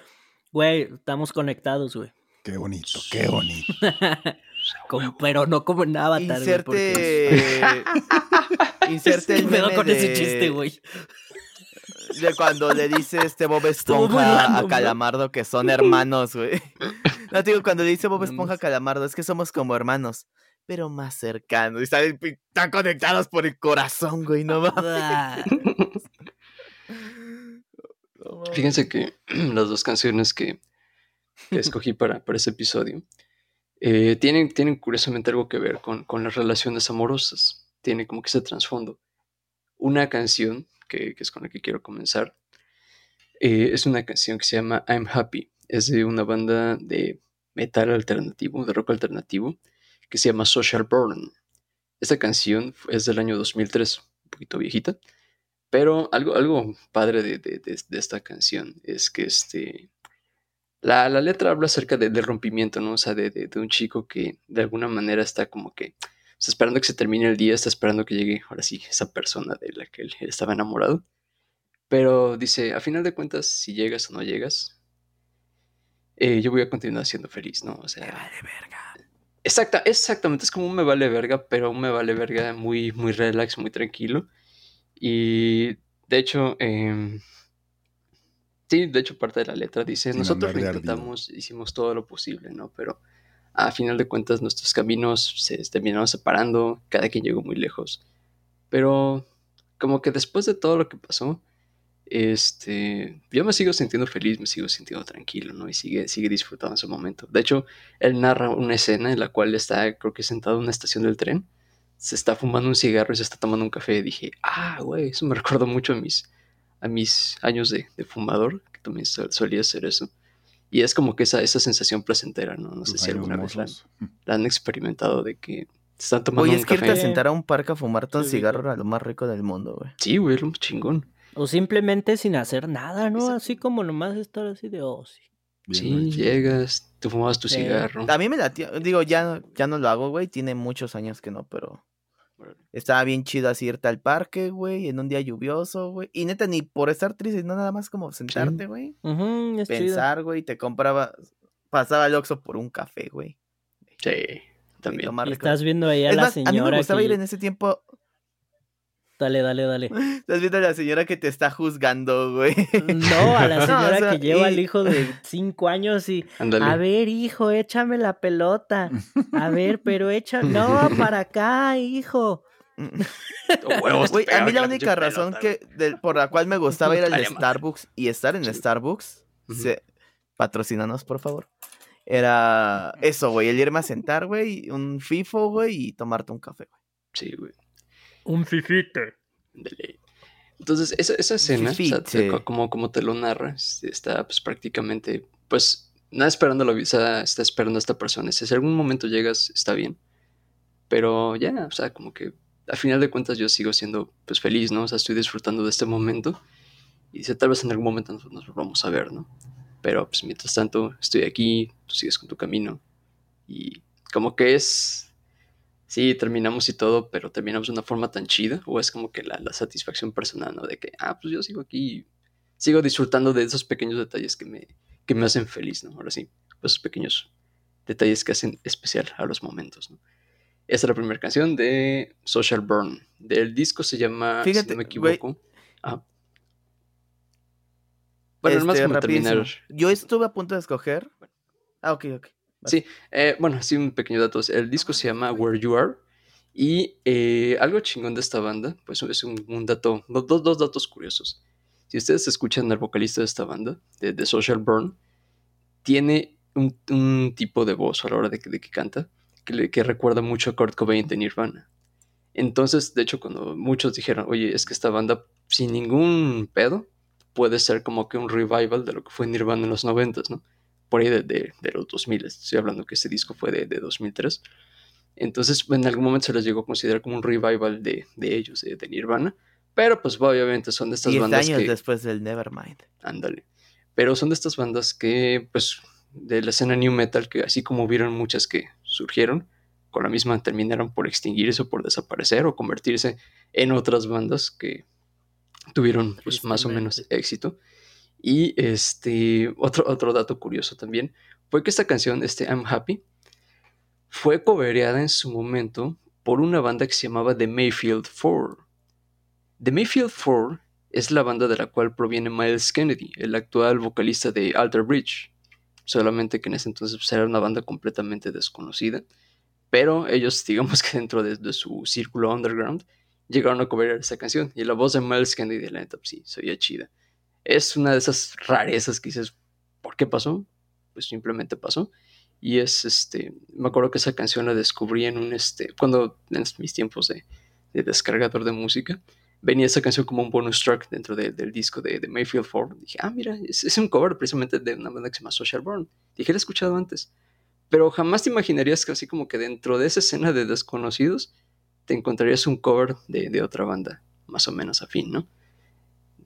güey, estamos conectados, güey. Qué bonito, qué bonito. (laughs) como, pero no como en Avatar, Inserte... Porque... (laughs) Inserte el me meme con de... ese chiste, güey. De cuando le dice este Bob (laughs) Esponja a Calamardo que son hermanos, güey. No, digo, cuando le dice Bob Esponja a Calamardo es que somos como hermanos, pero más cercanos. Y están, están conectados por el corazón, güey, no mames. Fíjense que (clears throat) las dos canciones que, que escogí para, para ese episodio eh, tienen, tienen curiosamente algo que ver con, con, las relaciones amorosas. Tiene como que ese trasfondo. Una canción, que, que, es con la que quiero comenzar, eh, es una canción que se llama I'm Happy. Es de una banda de metal alternativo, de rock alternativo, que se llama Social Burn. Esta canción es del año 2003, un poquito viejita. Pero algo, algo padre de, de, de, de, esta canción es que este, la, la letra habla acerca del rompimiento, ¿no? O sea, de, un chico que de alguna manera está como que está esperando que se termine el día, está esperando que llegue ahora sí esa persona de la que él estaba enamorado. Pero dice, a final de cuentas, si llegas o no llegas, eh, yo voy a continuar siendo feliz, ¿no? O sea, me vale verga. Exacta, exactamente, es como un me vale verga, pero un me vale verga muy, muy relax, muy tranquilo. Y de hecho, eh, sí, de hecho parte de la letra dice, Sin nosotros lo intentamos, hicimos todo lo posible, ¿no? Pero a final de cuentas nuestros caminos se terminaron separando, cada quien llegó muy lejos. Pero como que después de todo lo que pasó, este, yo me sigo sintiendo feliz, me sigo sintiendo tranquilo, ¿no? Y sigue, sigue disfrutando ese momento. De hecho, él narra una escena en la cual está, creo que sentado en una estación del tren, se está fumando un cigarro y se está tomando un café. Y dije, ah, güey, eso me (laughs) recordó mucho a mis, a mis años de, de fumador, que también solía hacer eso. Y es como que esa, esa sensación placentera, ¿no? No sé si alguna vez la, han experimentado de que están tomando Oye, un es que irte café. a sentar a un parque a fumarte un Sí, cigarro era lo más rico del mundo, güey. Sí, güey, lo chingón. O simplemente sin hacer nada, ¿no? Exacto. Así como nomás estar así de oh, sí. Bien Sí, llegas, fumabas tu cigarro. A mí me latía, digo, ya, ya no lo hago, güey, tiene muchos años que no, pero estaba bien chido así irte al parque, güey, en un día lluvioso, güey. Y neta, ni por estar triste, no nada más como sentarte, güey. Pensar, güey, te compraba, pasaba al Oxxo por un café, güey. Sí, también. estás viendo ahí a Es la más, a mí me señora gustaba que... ir en ese tiempo, Dale, dale, dale. (laughs) estás viendo a la señora que te está juzgando, güey. No, a la (laughs) No, o señora sea, que lleva al y- hijo de cinco años y... Ándale. A ver, hijo, échame la pelota. A ver, pero echa... No, (laughs) para acá, hijo. Huevos, Güey, a mí la única razón pelota, que del- por la cual me gustaba ir al. Starbucks y estar en Sí. Starbucks, se, patrocínanos, por favor. Era eso, güey, el irme a sentar, güey, un FIFO, güey, y tomarte un café, güey. Sí, güey. Un fifite. Entonces, esa, esa escena, o sea, te- como, como te lo narras, está pues prácticamente, pues, nada esperando la visa, está esperando a esta persona. Si en algún momento llegas, está bien. Pero ya, o sea, como que a final de cuentas yo sigo siendo pues feliz, ¿no? O sea, estoy disfrutando de este momento. Y dice, tal vez en algún momento nos, nos volvamos a ver, ¿no? Pero pues mientras tanto, estoy aquí, tú sigues con tu camino. Y como que es... Sí, terminamos y todo, pero terminamos de una forma tan chida, o es como que la, la satisfacción personal, ¿no? De que, ah, pues yo sigo aquí, y sigo disfrutando de esos pequeños detalles que me, que me hacen feliz, ¿no? Ahora sí, esos pequeños detalles que hacen especial a los momentos, ¿no? Esta es la primera canción de Social Burn. Del disco se llama, si no me equivoco. Ajá. Bueno, Este, como rapidísimo. terminar. Yo estuve a punto de escoger. Ah, ok, ok. Sí, eh, bueno, sí, un pequeño dato. El disco se llama Where You Are. Y eh, algo chingón de esta banda, pues es un, un dato, do- dos, dos datos curiosos. Si ustedes escuchan al vocalista de esta banda, de, de Social Burn, tiene un, un tipo de voz a la hora de que, de que canta que, le- que recuerda mucho a Kurt Cobain de Nirvana. Entonces, de hecho, cuando muchos dijeron, oye, es que esta banda sin ningún pedo puede ser como que un revival de lo que fue Nirvana en los 90, ¿no? Por ahí de, de- de los 2000, estoy hablando que este disco fue de, de 2003. Entonces, en algún momento se les llegó a considerar como un revival de, de ellos, de, de Nirvana. Pero, pues, obviamente son de estas Diez bandas años que... después del Nevermind. Ándale. Pero son de estas bandas que, pues, de la escena new metal, que así como hubieron muchas que surgieron, con la misma terminaron por extinguirse o por desaparecer o convertirse en otras bandas que tuvieron, pues, más o menos éxito. Y este, otro, otro dato curioso también fue que esta canción, este I'm Happy, fue cobereada en su momento por una banda que se llamaba The Mayfield Four. The Mayfield Four es la banda de la cual proviene Miles Kennedy, el actual vocalista de Alter Bridge. Solamente que en ese entonces pues, era una banda completamente desconocida. Pero ellos, (laughs) digamos que dentro de, de su círculo underground, llegaron a cobrar esa canción. Y la voz de Miles Kennedy, la neta, pues, sí, se oía chida. Es una de esas rarezas que dices, ¿por qué pasó? Pues simplemente pasó. Y es este. Me acuerdo que esa canción la descubrí en un este. Cuando en mis tiempos de, de descargador de música. Venía esa canción como un bonus track dentro de- del disco de, de Mayfield 4. Dije, ah, mira, es, es un cover precisamente de una banda que se llama Social Burn. Dije, la he escuchado antes. Pero jamás te imaginarías que así como que dentro de esa escena de desconocidos te encontrarías un cover de, de otra banda, más o menos afín, ¿no?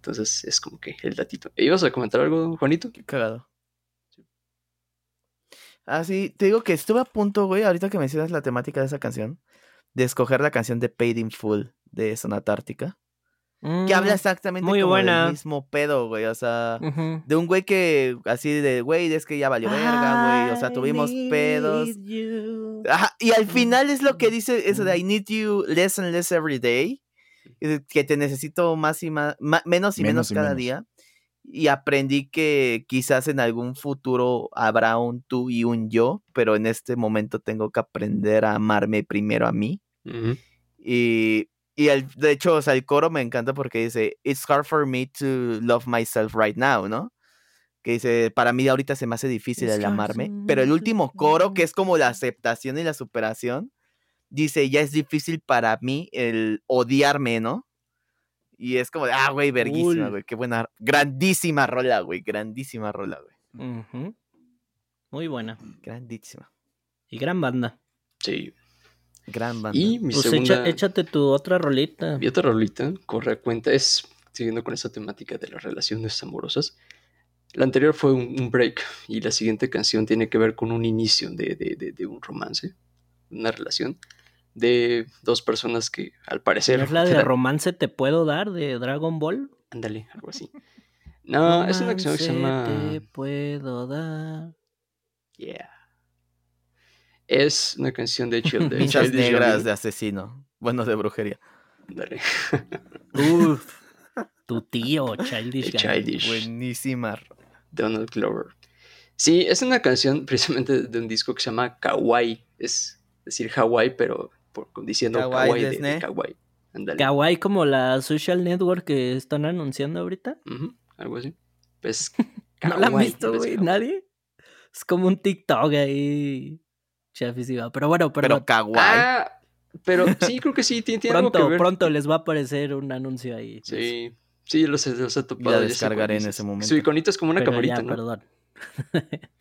Entonces es como que el datito. ¿Ibas a comentar algo, Juanito? Qué cagado. Ah, sí, te digo que estuve a punto, güey, ahorita que mencionas la temática de esa canción, de escoger la canción de Paid in Full de Sonata Ártica. Que habla Mm, exactamente muy como buena. del mismo pedo, güey. O sea, de un güey que así de, güey, es que ya valió verga, güey. O sea, tuvimos pedos. Ajá, y al final es lo que dice eso de I Mm. need you less and less every day. Que te necesito más y más, ma- menos y menos, Menos y cada menos. día. Y aprendí que quizás en algún futuro habrá un tú y un yo, pero en este momento tengo que aprender a amarme primero a mí. Ujú. Y, y el, de hecho, o sea, el coro me encanta porque dice, It's hard for me to love myself right now, ¿no? Que dice, para mí ahorita se me hace difícil el amarme. Pero el último coro, que es como la aceptación y la superación, dice, ya es difícil para mí el odiarme, ¿no? Y es como, de, ah, güey, verguísima, güey, qué buena, grandísima rola, güey, grandísima rola, güey, Ujú. Muy buena. grandísima, Y gran banda. Sí. gran banda. Y mi Pues segunda... echa- échate tu otra rolita. Mi otra rolita corre a cuenta, es siguiendo con esa temática de las relaciones amorosas. La anterior fue un, un break y la siguiente canción tiene que ver con un inicio de, de- de- de un romance, una relación de dos personas que al parecer... ¿No es la de romance te puedo dar de Dragon Ball? Ándale, algo así. (laughs) No, es una canción que se Romance llama... te puedo dar. Yeah. Es una canción de Chill de (laughs) Pinchas Childish negras de asesino, bueno, de brujería. Ándale. (laughs) Uf. tu tío, Childish. Childish. Buenísima. Donald Glover. Sí, es una canción precisamente de un disco que se llama Kawaii. Es decir, Hawaii, pero por, diciendo Kawaii Kawaii, de, de desne. Kawaii. Como la social network que están anunciando ahorita. Algo así. Pues, (laughs) ¿No la han visto, de güey? ¿Nadie? Es como un TikTok ahí. Chafísima. Pero bueno, Pero pero kawaii. Ah, pero (laughs) sí, creo que sí, tiene, tiene algo que pronto, ver. pronto les va a aparecer un anuncio ahí. Sí, sí, los, he- los he topado. La descargaré en ese momento. Su iconito es como una Pero camarita, ya, ¿no? perdón.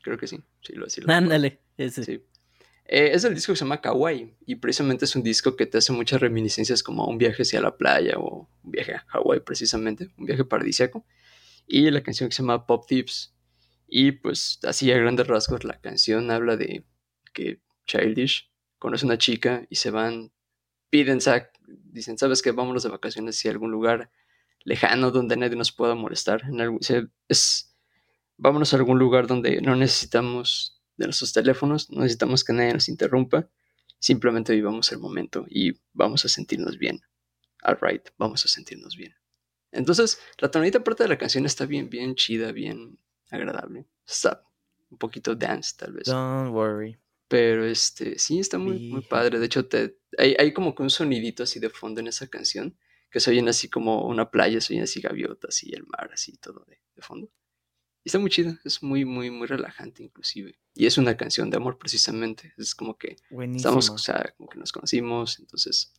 Creo que sí. Sí, lo, sí lo. (laughs) Ándale, ese. Sí. Eh, es el disco que se llama Kawaii y precisamente es un disco que te hace muchas reminiscencias como un viaje hacia la playa o un viaje a Hawái precisamente, un viaje paradisíaco. Y la canción que se llama Pop Tips. Y pues así a grandes rasgos la canción habla de que Childish conoce una chica y se van, piden, sac, dicen, ¿sabes qué? Vámonos de vacaciones hacia algún lugar lejano donde nadie nos pueda molestar. En algún- es, vámonos a algún lugar donde no necesitamos de nuestros teléfonos, no necesitamos que nadie nos interrumpa Simplemente vivamos el momento y vamos a sentirnos bien. Alright, vamos a sentirnos bien. Entonces, la tonalidad parte de la canción está bien, bien chida, bien agradable. Está un poquito dance, tal vez. Don't worry. Pero este, sí, está muy, muy padre. De hecho, te, hay, hay como que un sonidito así de fondo en esa canción, que se oyen así como una playa, se oyen así gaviotas y el mar, así todo de, de fondo. Y está muy chido, es muy, muy, muy relajante inclusive. Y es una canción de amor precisamente. Es como que estamos, o sea, como que nos conocimos, entonces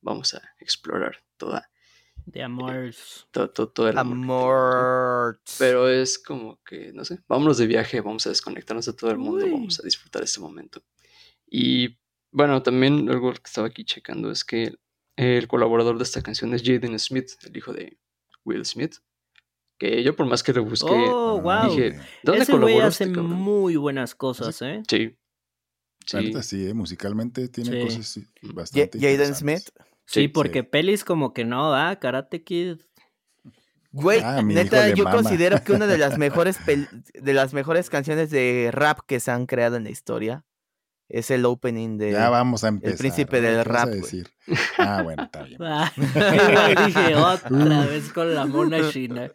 vamos a explorar toda, De amor. todo, todo, todo el amor. Pero es como que, no sé, vámonos de viaje, vamos a desconectarnos de todo el mundo, Uy. vamos a disfrutar este momento. Y bueno, también algo que estaba aquí checando es que el colaborador de esta canción es Jaden Smith, el hijo de Will Smith. Que yo por más que le busqué, Oh, wow. dije, ¿dónde Ese güey colaboró hace este muy buenas cosas, ¿eh? Sí. Sí. sí, ¿eh? musicalmente tiene Sí. cosas Ja- bastante Jaden interesantes. Smith. Sí, Sí, porque pelis como que no, ah, Karate Kid. Güey, Ah, neta, yo mama. considero que una de las (laughs) mejores de las mejores canciones de rap que se han creado en la historia es el opening de Ya vamos a empezar. príncipe ¿no? del ¿Qué vas a rap, decir? Ah, bueno, está bien. (laughs) Ah, (laughs) dije otra vez con la mona china.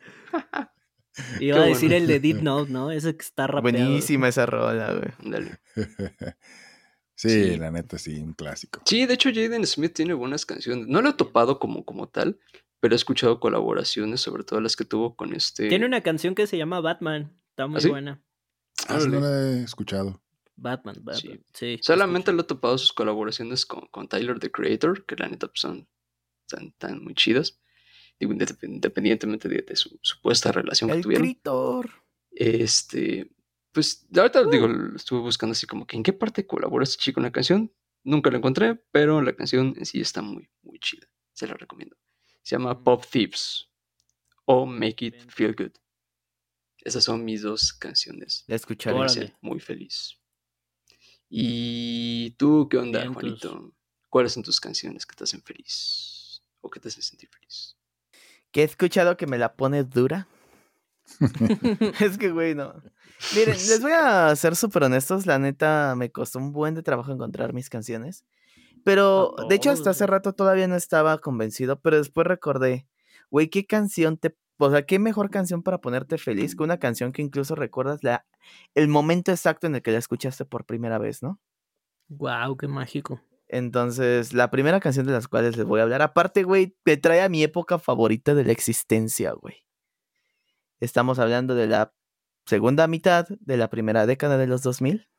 Iba a decir bueno. el de Deep Note, ¿no? Ese que está rapeado. Buenísima esa rola, güey. (laughs) Sí, Sí. la neta sí, un clásico. Sí, de hecho Jaden Smith tiene buenas canciones. No lo he topado como, como tal, pero he escuchado colaboraciones, sobre todo las que tuvo con este... Tiene una canción que se llama Batman. Está muy sí? buena. Ah, no la he escuchado. Batman, Batman. Sí. Sí. Solamente lo he topado sus colaboraciones con, con Tyler, the Creator, que la neta pues, son tan, tan muy chidas. Digo, indep- independientemente de, de su supuesta relación que El tuvieron. gritor. Este, pues ahorita digo, lo estuve buscando así como que en qué parte colabora este chico en la canción. Nunca lo encontré, pero la canción en sí está muy, muy chida. Se la recomiendo. Se llama Pop Thieves o Make It Feel Good. Esas son mis dos canciones. La escucharé. Órale. muy feliz. ¿Y tú qué onda. Juanito? ¿Cuáles son tus canciones que te hacen feliz? ¿O que te hacen sentir feliz? Que he escuchado que me la pone dura. (laughs) es que, güey, no. Miren, les voy a ser súper honestos. La neta, me costó un buen de trabajo encontrar mis canciones. Pero, de hecho, hasta hace rato todavía no estaba convencido. Pero después recordé, güey, ¿qué canción te. O sea, qué mejor canción para ponerte feliz que una canción que incluso recuerdas la, el momento exacto en el que la escuchaste por primera vez, ¿no? Wow, qué mágico. Entonces, la primera canción de las cuales les voy a hablar, aparte, güey, te trae a mi época favorita de la existencia, güey. Estamos hablando de la segunda mitad de la primera década de los 2000.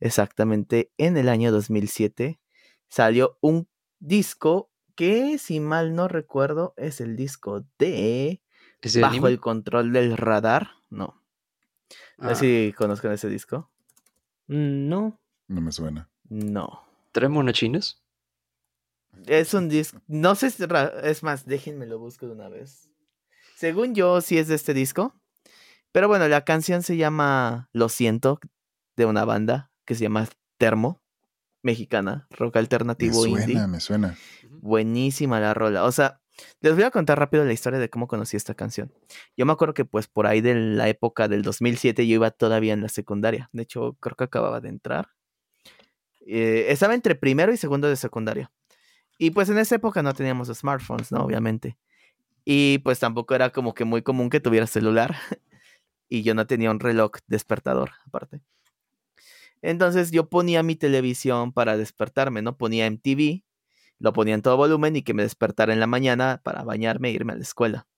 Exactamente en el año 2007 salió un disco que, si mal no recuerdo, es el disco de ¿Es de Bajo anime? el control del radar. No. No Ah, sé si conozcan ese disco. Mm, No. No me suena. No. ¿Trae monachines? Es un disco. No sé si. ra- Es más, déjenme lo busco de una vez. Según yo, sí es de este disco. Pero bueno, la canción se llama Lo siento, de una banda que se llama Termo, mexicana, rock Me alternativo indie. suena, me suena. Buenísima la rola. O sea, les voy a contar rápido la historia de cómo conocí esta canción. Yo me acuerdo que pues por ahí de la época del 2007 yo iba todavía en la secundaria. De hecho, creo que acababa de entrar. Eh, estaba entre primero y segundo de secundaria. Y pues en esa época no teníamos smartphones, ¿no? Obviamente. Y pues tampoco era como que muy común que tuviera celular. (laughs) y yo no tenía un reloj despertador, aparte. Entonces yo ponía mi televisión para despertarme, ¿no? Ponía MTV, lo ponía en todo volumen y que me despertara en la mañana para bañarme e irme a la escuela.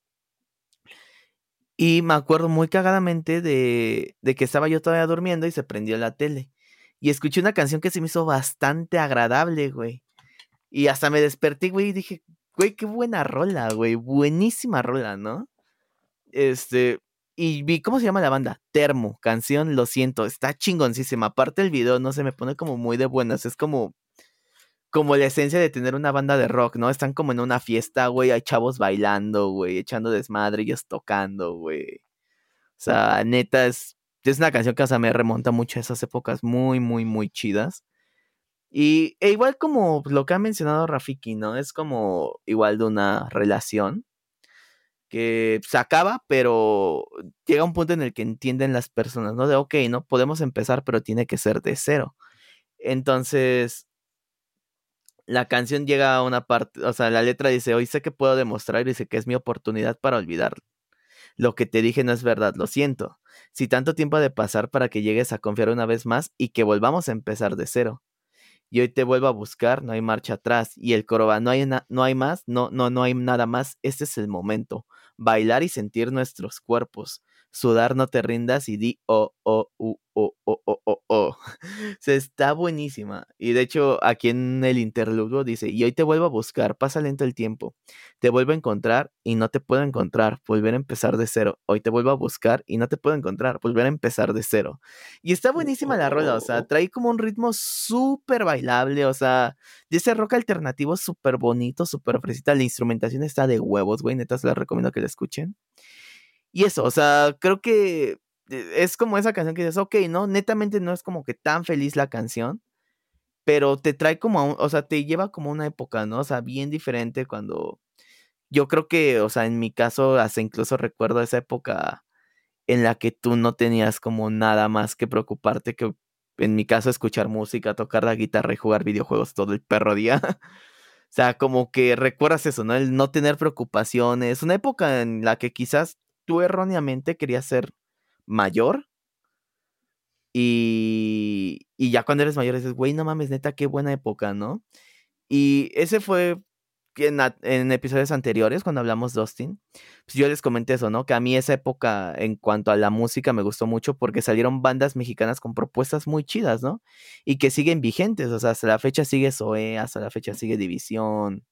Y me acuerdo muy cagadamente de, de que estaba yo todavía durmiendo y se prendió la tele. Y escuché una canción que se me hizo bastante agradable, güey. Y hasta me desperté, güey, y dije, güey, qué buena rola, güey. Buenísima rola, ¿no? Este, y vi, ¿cómo se llama la banda? Termo, canción, lo siento, está chingoncísima. Aparte el video, no se me pone como muy de buenas, es como, como la esencia de tener una banda de rock, ¿no? Están como en una fiesta, güey, hay chavos bailando, güey, echando desmadre, ellos tocando, güey. O sea, neta, es, es una canción que, me remonta mucho a esas épocas muy, muy, muy chidas. Y e igual como lo que ha mencionado Rafiki, ¿no? Es como igual de una relación que se acaba, pero llega un punto en el que entienden las personas, ¿no? De, ok, no podemos empezar, pero tiene que ser de cero. Entonces, la canción llega a una parte, o sea, la letra dice, hoy sé que puedo demostrar y dice que es mi oportunidad para olvidar. Lo que te dije no es verdad, lo siento. Si tanto tiempo ha de pasar para que llegues a confiar una vez más y que volvamos a empezar de cero. Y hoy te vuelvo a buscar, no hay marcha atrás. Y el coro va, no hay, no hay más, no, no, no hay nada más, este es el momento. Bailar y sentir nuestros cuerpos sudar, no te rindas y di oh, oh, uh, oh, oh, oh, oh, oh. (laughs) Se está buenísima. Y de hecho, aquí en el interludio dice, y hoy te vuelvo a buscar, pasa lento el tiempo. Te vuelvo a encontrar y no te puedo encontrar, volver a empezar de cero. Hoy te vuelvo a buscar y no te puedo encontrar, volver a empezar de cero. Y está buenísima la rola, o sea, trae como un ritmo súper bailable, o sea, de ese rock alternativo súper bonito, súper fresita. La instrumentación está de huevos, güey, neta, se la recomiendo que la escuchen. Y eso, o sea, creo que eh, es como esa canción que dices, ok, ¿no? Netamente no es como que tan feliz la canción, pero te trae como, o sea, te lleva como una época, ¿no? O sea, bien diferente cuando yo creo que, o sea, en mi caso, hasta incluso recuerdo esa época en la que tú no tenías como nada más que preocuparte que, en mi caso, escuchar música, tocar la guitarra y jugar videojuegos todo el perro día. (laughs) o sea, como que recuerdas eso, ¿no? El no tener preocupaciones, una época en la que quizás tú erróneamente querías ser mayor. Y, y ya cuando eres mayor dices, güey, no mames, neta, qué buena época, ¿no? Y ese fue en, en, episodios anteriores, cuando hablamos de Austin, pues yo les comenté eso, ¿no? Que a mí esa época en cuanto a la música me gustó mucho porque salieron bandas mexicanas con propuestas muy chidas, ¿no? Y que siguen vigentes, o sea, hasta la fecha sigue Zoe, hasta la fecha sigue División,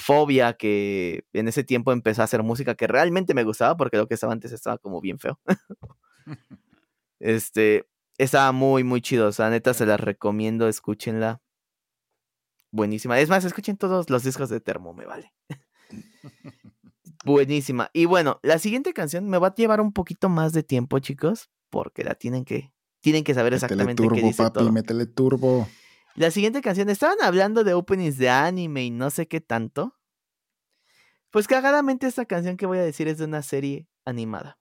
Fobia, que en ese tiempo empezó a hacer música que realmente me gustaba porque lo que estaba antes estaba como bien feo. (laughs) este, estaba muy, muy chido. O sea, neta, se las recomiendo, escúchenla. Buenísima. Es más, escuchen todos los discos de Termo, me vale. (laughs) Buenísima. Y bueno, la siguiente canción me va a llevar un poquito más de tiempo, chicos, porque la tienen que, tienen que saber exactamente turbo, qué dice papi, todo. Métele turbo. La siguiente canción, estaban hablando de openings de anime y no sé qué tanto. Pues cagadamente esta canción que voy a decir es de una serie animada.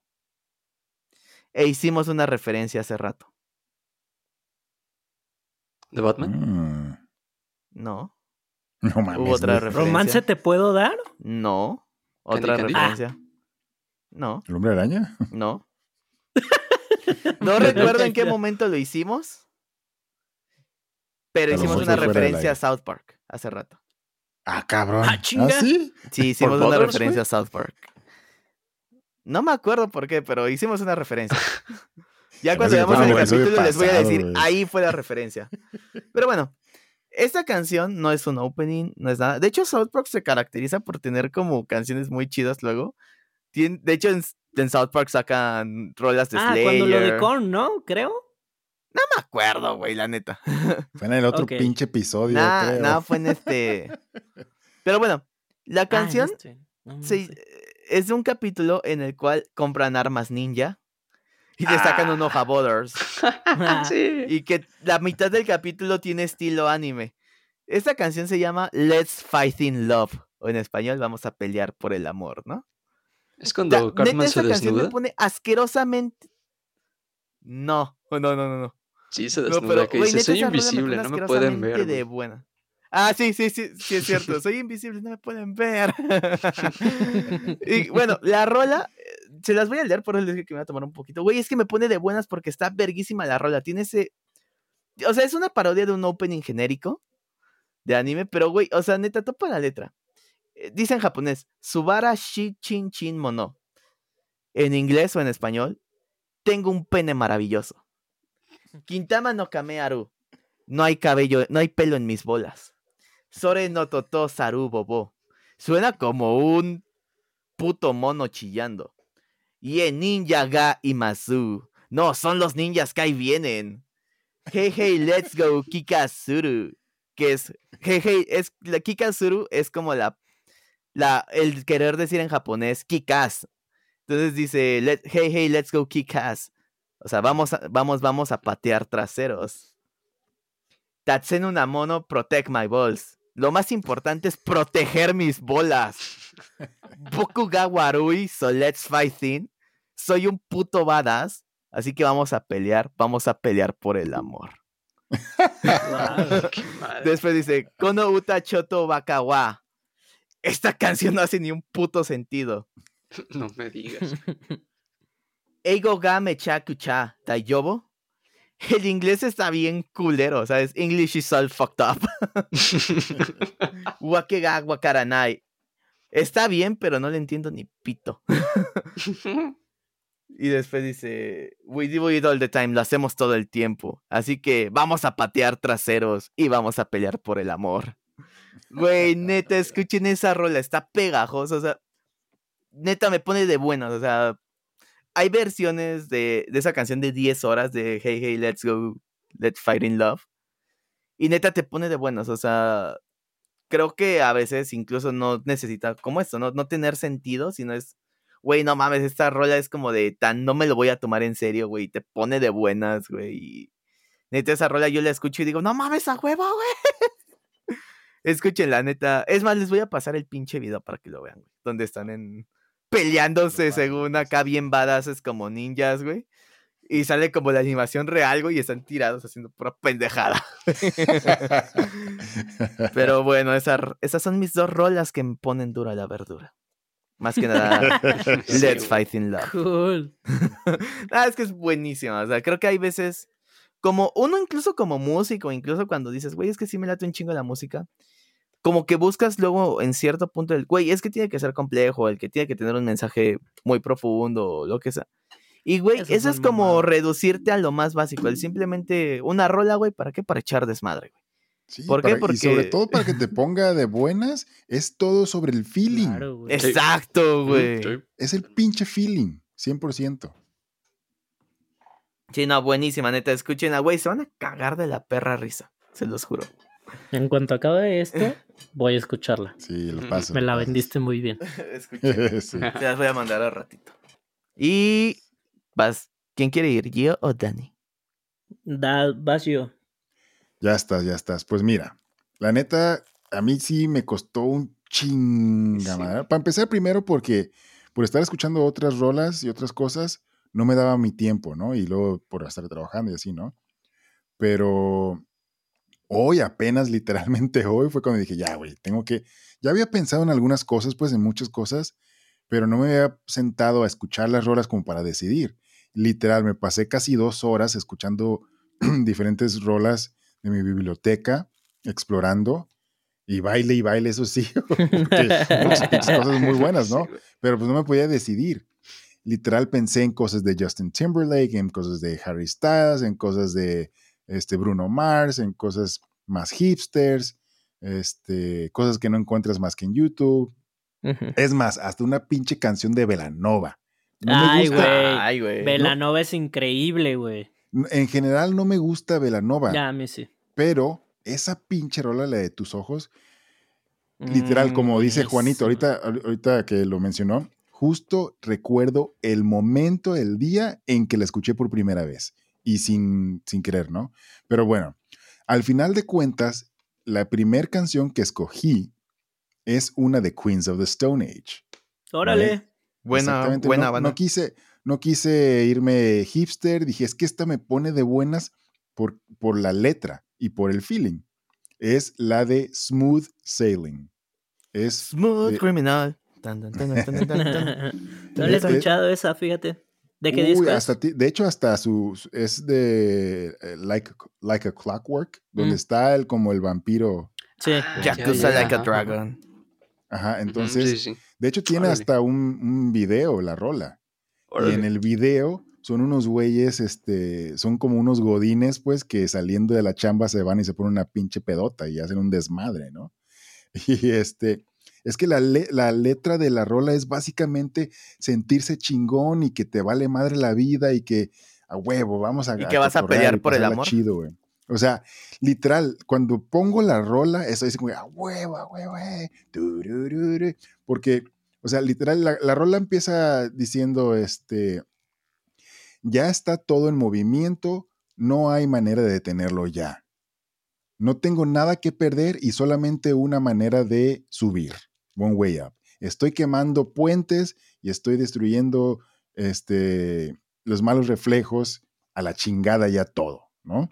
E hicimos una referencia hace rato. ¿De Batman? Mm, No. (laughs) no mames. Hubo otra ¿no? referencia. ¿Romance te puedo dar? No. Candy Otra Candy. referencia. No, ¿El hombre araña? no. (laughs) No recuerdo en qué momento lo hicimos. Pero hicimos una referencia a. South Park hace rato. Ah, cabrón. Ah, chinga. sí? Sí, hicimos una referencia a South Park. No me acuerdo por qué, pero hicimos una referencia. (laughs) Ya cuando veamos el capítulo les voy a decir, ahí fue la referencia. Pero bueno, esta canción no es un opening, no es nada. De hecho, South Park se caracteriza por tener como canciones muy chidas luego. Tien- de hecho, en, en South Park sacan rolas de Ah, Slayer. cuando lo de Korn, ¿no? Creo. No me acuerdo, güey, la neta. (laughs) Fue en el otro pinche episodio, nada, fue en este. (laughs) Pero bueno, la Ah, canción este. No, no se- sé. es de un capítulo en el cual compran armas ninja y le sacan un hoja Butters. (laughs) sí. Y que la mitad del capítulo tiene estilo anime. Esta canción se llama Let's Fight in Love. O en español, vamos a pelear por el amor, ¿no? Es cuando neta, Cartman esa se canción me pone asquerosamente. No, no, no, no, no. Sí, se No, desnuda. pero, que dice, soy invisible, no me pueden ver. de güey". buena. Ah, sí, sí, sí, sí, es cierto. Soy invisible, no me pueden ver. (laughs) y bueno, la rola, eh, se las voy a leer, por eso les dije que me voy a tomar un poquito. Güey, es que me pone de buenas porque está verguísima la rola. Tiene ese. O sea, es una parodia de un opening genérico de anime, pero güey, o sea, neta, topa la letra. Eh, Dice en japonés, Subara shi chin chin mono. En inglés o en español, tengo un pene maravilloso. Quintama no kamearu. No hay cabello, no hay pelo en mis bolas. Sore no toto saru bobo. Suena como un puto mono chillando. Y en ninja ga imasu. No, son los ninjas que ahí vienen. Hey, hey, let's go, Kikasuru. Que es, hey, hey, es, la Kikasuru es como la, la, el querer decir en japonés, Kikas. Entonces dice, hey, hey, let's go, Kikas. O sea, vamos, a- vamos, vamos a patear traseros. Tatsen Unamono, protect my balls. Lo más importante es proteger mis bolas. (laughs) Boku ga warui, so let's fight in. Soy un puto badass, así que vamos a pelear, vamos a pelear por el amor. (laughs) Después dice, Kono Uta Choto Bakawa. Esta canción no hace ni un puto sentido. (laughs) No me digas. Eigo ga mecha kucha dayobo. El inglés está bien culero, ¿sabes? English is all fucked up. (laughs) Wake ga wakaranai. Está bien, pero no le entiendo ni pito. (laughs) Y después dice, we do it all the time, lo hacemos todo el tiempo. Así que vamos a patear traseros y vamos a pelear por el amor. Güey, neta, escuchen esa rola, está pegajosa, o sea, neta me pone de buenas, o sea, hay versiones de, de esa canción de 10 horas de Hey, hey, let's go, let's fight in love. Y neta te pone de buenas, o sea, creo que a veces incluso no necesita, como esto, no, no tener sentido, sino es, güey, no mames, esta rola es como de tan, no me lo voy a tomar en serio, güey, te pone de buenas, güey. Neta, esa rola yo la escucho y digo, no mames, a huevo, güey. (laughs) Escúchenla, neta. Es más, les voy a pasar el pinche video para que lo vean, güey. Donde están en. Peleándose No según acá bien badasses como ninjas, güey. Y sale como la animación real, güey, y están tirados haciendo pura pendejada. (laughs) Pero bueno, esa- esas son mis dos rolas que me ponen dura la verdura. Más que nada, (laughs) Let's. Fight in Love. Cool. (laughs) Ah, es que es buenísima. O sea, creo que hay veces, como uno incluso como músico, incluso cuando dices, güey, es que sí me late un chingo la música, como que buscas luego en cierto punto el, güey, es que tiene que ser complejo, el que tiene que tener un mensaje muy profundo, o lo que sea. Y, güey, Eso es eso es muy como reducirte a lo más básico, el simplemente una rola, güey, ¿para qué? Para echar desmadre, güey. Sí, ¿Por qué? para- Y sobre Porque- todo para que te (laughs) ponga de buenas, es todo sobre el feeling. Claro, güey. Exacto, güey. Es el pinche feeling, 100%. Sí, no, buenísima, neta, escúchenla, güey, se van a cagar de la perra risa, se los juro. En cuanto acabe esto, (laughs) voy a escucharla. Sí, lo paso. Me lo la vendiste muy bien. (laughs) Escuchen. (laughs) Sí. Te las voy a mandar al ratito. Y vas. ¿Quién quiere ir? ¿Gio o Dani? Da, vas yo. Ya estás, ya estás. Pues mira, la neta, a mí sí me costó un chingamadral. Para empezar, primero porque por estar escuchando otras rolas y otras cosas, no me daba mi tiempo, ¿no? Y luego por estar trabajando y así, ¿no? Pero hoy, apenas literalmente hoy, fue cuando dije, ya, güey, tengo que... Ya había pensado en algunas cosas, pues en muchas cosas, pero no me había sentado a escuchar las rolas como para decidir. Literal, me pasé casi dos horas escuchando (clears throat) diferentes rolas de mi biblioteca, explorando, y baile y baile, eso sí, (laughs) muchas cosas muy buenas, ¿no? Pero pues no me podía decidir. Literal pensé en cosas de Justin Timberlake, en cosas de Harry Styles, en cosas de este, Bruno Mars, en cosas más hipsters, este, cosas que no encuentras más que en YouTube. Es más, hasta una pinche canción de Velanova. No Ay, güey. Velanova es increíble, güey. en general no me gusta Velanova, Ya, a mí sí. pero esa pinche rola, la de tus ojos, literal, como dice Juanito, ahorita, ahorita que lo mencionó, justo recuerdo el momento, el día en que la escuché por primera vez y sin, sin querer, ¿no? Pero bueno, al final de cuentas, la primer canción que escogí es una de Queens of the Stone Age. Órale. Buena, Exactamente, buena no, banda. no quise, no quise irme hipster, dije, es que esta me pone de buenas por, por la letra y por el feeling. Es la de Smooth Sailing. Es Smooth de- Criminal. Tan, tan, tan, tan, tan, tan, tan. (laughs) no le he Es- es- escuchado esa, fíjate. ¿De qué Uy, disco es? hasta ti- de hecho, hasta su, es de eh, like, like a Clockwork, donde Mm. está el como el vampiro. Sí. Ah, Yakuza ya, Like a Dragon. Ajá, entonces, sí, sí. de hecho tiene Órale. hasta un, un video, la rola. Y en el video son unos güeyes, este, son como unos godines, pues, que saliendo de la chamba se van y se ponen una pinche pedota y hacen un desmadre, ¿no? (laughs) Y este, es que la, le- la letra de la rola es básicamente sentirse chingón y que te vale madre la vida y que a huevo, vamos a Y que vas a pelear por el amor. chido, güey. O sea, literal, cuando pongo la rola, eso dice como, a huevo, a huevo, eh, turururu", porque, o sea, literal, la, la rola empieza diciendo, este, ya está todo en movimiento, no hay manera de detenerlo ya. No tengo nada que perder y solamente una manera de subir. One way up. Estoy quemando puentes y estoy destruyendo este, los malos reflejos a la chingada ya todo, ¿no?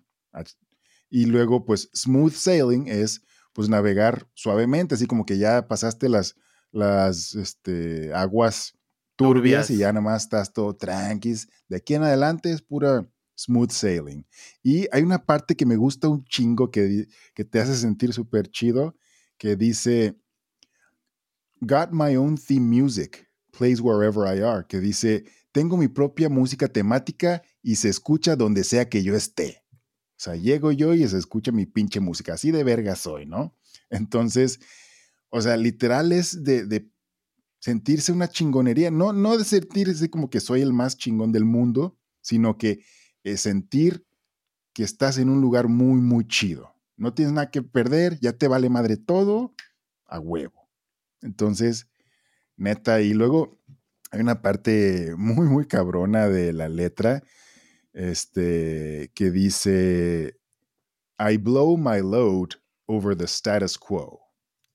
Y luego, pues, smooth sailing es, pues, navegar suavemente, así como que ya pasaste las, las este, aguas turbias, y ya nada más estás todo tranquis. De aquí en adelante es pura smooth sailing. Y hay una parte que me gusta un chingo que, que te hace sentir súper chido, que dice, Got my own theme music, plays wherever I are, que dice, tengo mi propia música temática y se escucha donde sea que yo esté. O sea, llego yo y se escucha mi pinche música. Así de verga soy, ¿no? Entonces, o sea, literal es de, sentirse una chingonería. No, no de sentirse como que soy el más chingón del mundo, sino que es sentir que estás en un lugar muy, muy chido. No tienes nada que perder, ya te vale madre todo, a huevo. Entonces, neta, y luego hay una parte muy, muy cabrona de la letra, este, que dice, I blow my load over the status quo.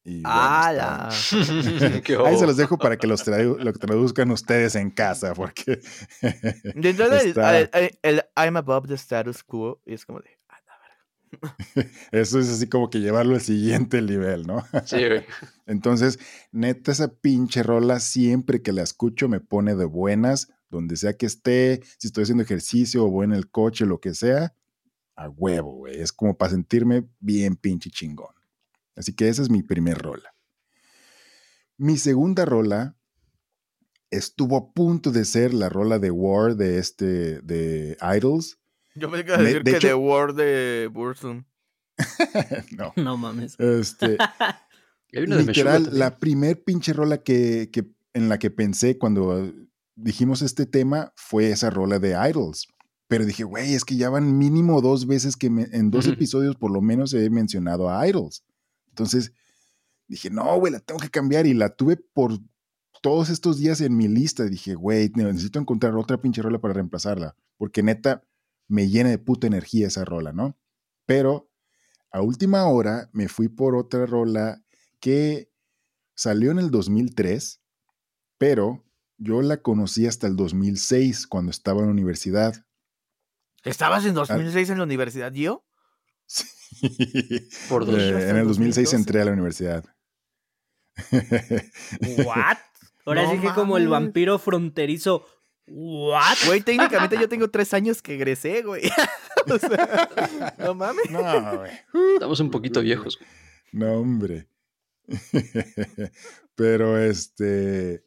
Y ¡Hala! (laughs) (laughs) Ahí se los dejo para que los lo traduzcan ustedes en casa, porque. Dentro del (laughs) el, I'm above the status quo, y es como de. (laughs) Eso es así como que llevarlo al siguiente nivel, ¿no? Sí, güey. (laughs) Entonces, neta, esa pinche rola, siempre que la escucho, me pone de buenas, donde sea que esté, si estoy haciendo ejercicio o voy en el coche, lo que sea, a huevo, güey. Es como para sentirme bien pinche chingón. Así que esa es mi primer rola. Mi segunda rola estuvo a punto de ser la rola de War de este, de Idols. Yo me iba a decir que de War de Bursum. (laughs) no. (laughs) No mames. Este, (laughs) literal, la primer pinche rola que, que, en la que pensé cuando dijimos este tema fue esa rola de Idols. Pero dije, güey, es que ya van mínimo dos veces que en dos episodios por lo menos he mencionado a Idols. Entonces dije, no, güey, la tengo que cambiar y la tuve por todos estos días en mi lista. Dije, güey, necesito encontrar otra pinche rola para reemplazarla, porque neta me llena de puta energía esa rola, ¿no? Pero a última hora me fui por otra rola que salió en el 2003, pero yo la conocí hasta el 2006 cuando estaba en la universidad. ¿Estabas en 2006 en la universidad, yo? Por dos. Eh, en el 2006 entré a la universidad. ¿What? (laughs) Ahora sí que como el vampiro fronterizo. ¿What? Güey, técnicamente yo (laughs) tengo tres años que egresé, güey. (laughs) no mames. No, güey. Estamos un poquito viejos. No, hombre. (laughs) Pero este.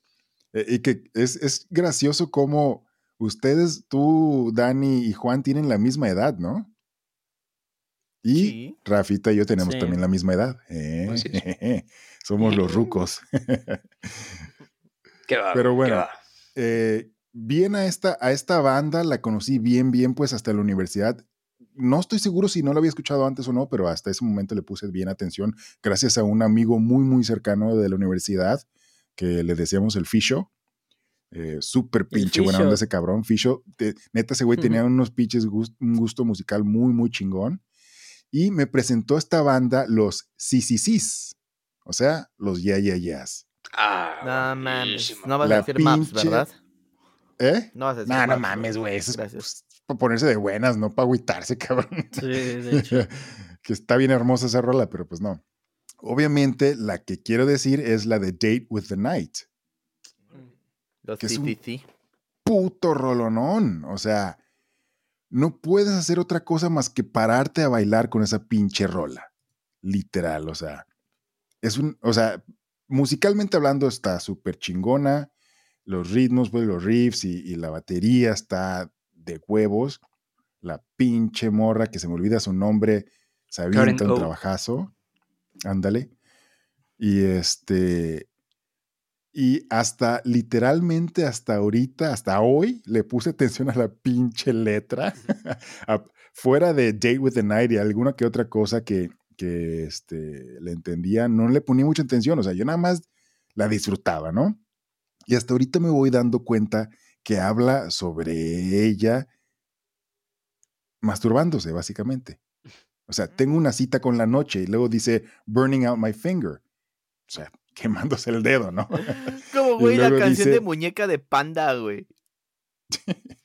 Eh, y que es, es gracioso como ustedes, tú, Dani y Juan, tienen la misma edad, ¿no? Y Rafita y yo tenemos también la misma edad. ¿eh? Somos los rucos. qué va, Pero bueno, eh, bien a esta, a esta banda la conocí bien, bien, pues hasta la universidad. No estoy seguro si no la había escuchado antes o no, pero hasta ese momento le puse bien atención gracias a un amigo muy, muy cercano de la universidad que le decíamos el Fisho. Eh, súper pinche buena onda ese cabrón. Fisho, neta, ese güey tenía (laughs) unos pinches, un gusto musical muy, muy chingón y me presentó esta banda los CCCs, o sea, los Ya Ya Yeahs. Ah, no mames. No vas a decir maps, ¿verdad? ¿Eh? No vas a decir No, no mames, güey. Eso es pues, para ponerse de buenas, no para agüitarse, (laughs) cabrón. Sí, de hecho. (laughs) que está bien hermosa esa rola, pero pues no. Obviamente, la que quiero decir es la de Date with the Night. Los que CCC. es un puto rolonón. O sea, no puedes hacer otra cosa más que pararte a bailar con esa pinche rola. Literal, o sea, es un, o sea, musicalmente hablando está súper chingona, los ritmos, pues los riffs y, la batería está de huevos. La pinche morra que se me olvida su nombre, se avienta un trabajazo. Ándale. Y este, y hasta literalmente hasta ahorita, hasta hoy, le puse atención a la pinche letra. (laughs) Fuera de Date with the Night y alguna que otra cosa que, que este, le entendía, no le ponía mucha atención. O sea, yo nada más la disfrutaba, ¿no? Y hasta ahorita me voy dando cuenta que habla sobre ella masturbándose, básicamente. O sea, tengo una cita con la noche y luego dice burning out my finger. O sea, (laughs) quemándose el dedo, ¿no? (laughs) Como, güey, la canción de muñeca de panda, güey. (laughs)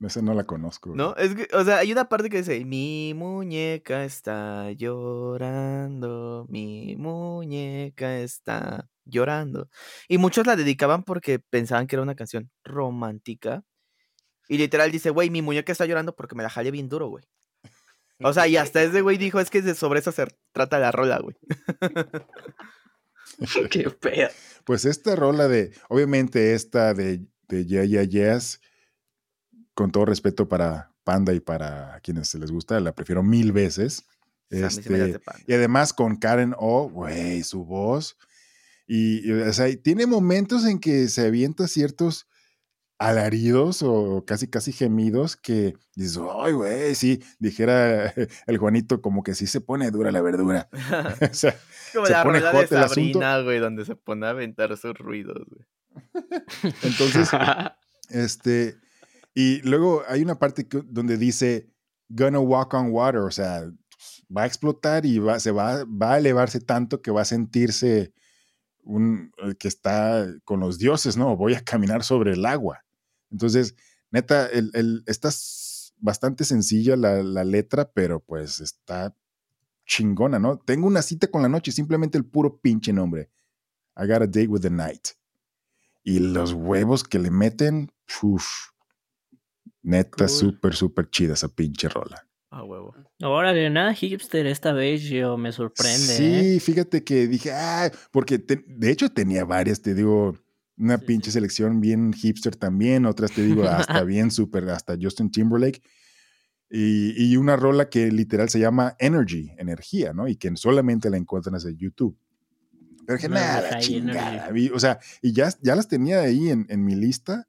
Esa no la conozco. güey. ¿No? Es que, o sea, hay una parte que dice, mi muñeca está llorando, mi muñeca está llorando. Y muchos la dedicaban porque pensaban que era una canción romántica. Y literal dice, güey, mi muñeca está llorando porque me la jalé bien duro, güey. O sea, y hasta ese güey dijo, es que de- sobre eso se trata la rola, güey. (laughs) (laughs) Qué pedo. Pues esta rola de, obviamente esta de, de Yeah Yeah Yes, con todo respeto para Panda y para quienes se les gusta, la prefiero mil veces. Este, y además con Karen O, güey, su voz. Y, y, o sea, tiene momentos en que se avienta ciertos alaridos o casi casi gemidos que dices, ay, güey, sí, dijera (laughs) el Juanito, como que sí se pone dura la verdura. (laughs) (laughs) o sea, Como se la pone de hot asunto. Sabrina, güey, donde se pone a aventar sus ruidos, güey. entonces, Este, y luego hay una parte donde dice, gonna walk on water, o sea, va a explotar y va, se va, va a elevarse tanto que va a sentirse un, eh, que está con los dioses, ¿no? Voy a caminar sobre el agua. Entonces, neta, el, el- está bastante sencilla la, la letra, pero pues está chingona, ¿no? Tengo una cita con la noche, simplemente el puro pinche nombre. I got a date with the night. Y los huevos que le meten, uf, neta, Cool. súper, súper chida esa pinche rola. Ah, huevo. Órale, nada hipster esta vez, yo me sorprende. Sí, ¿eh? fíjate que dije, ah, porque te- de hecho tenía varias, te digo, una Sí, pinche sí. selección bien hipster también, otras te digo, hasta (laughs) bien súper, hasta Justin Timberlake. Y, y una rola que literal se llama Energy, energía, ¿no? Y que solamente la encuentras en YouTube. Pero que Una de nada, chingada. vi- O sea, y ya, ya las tenía ahí en, en mi lista,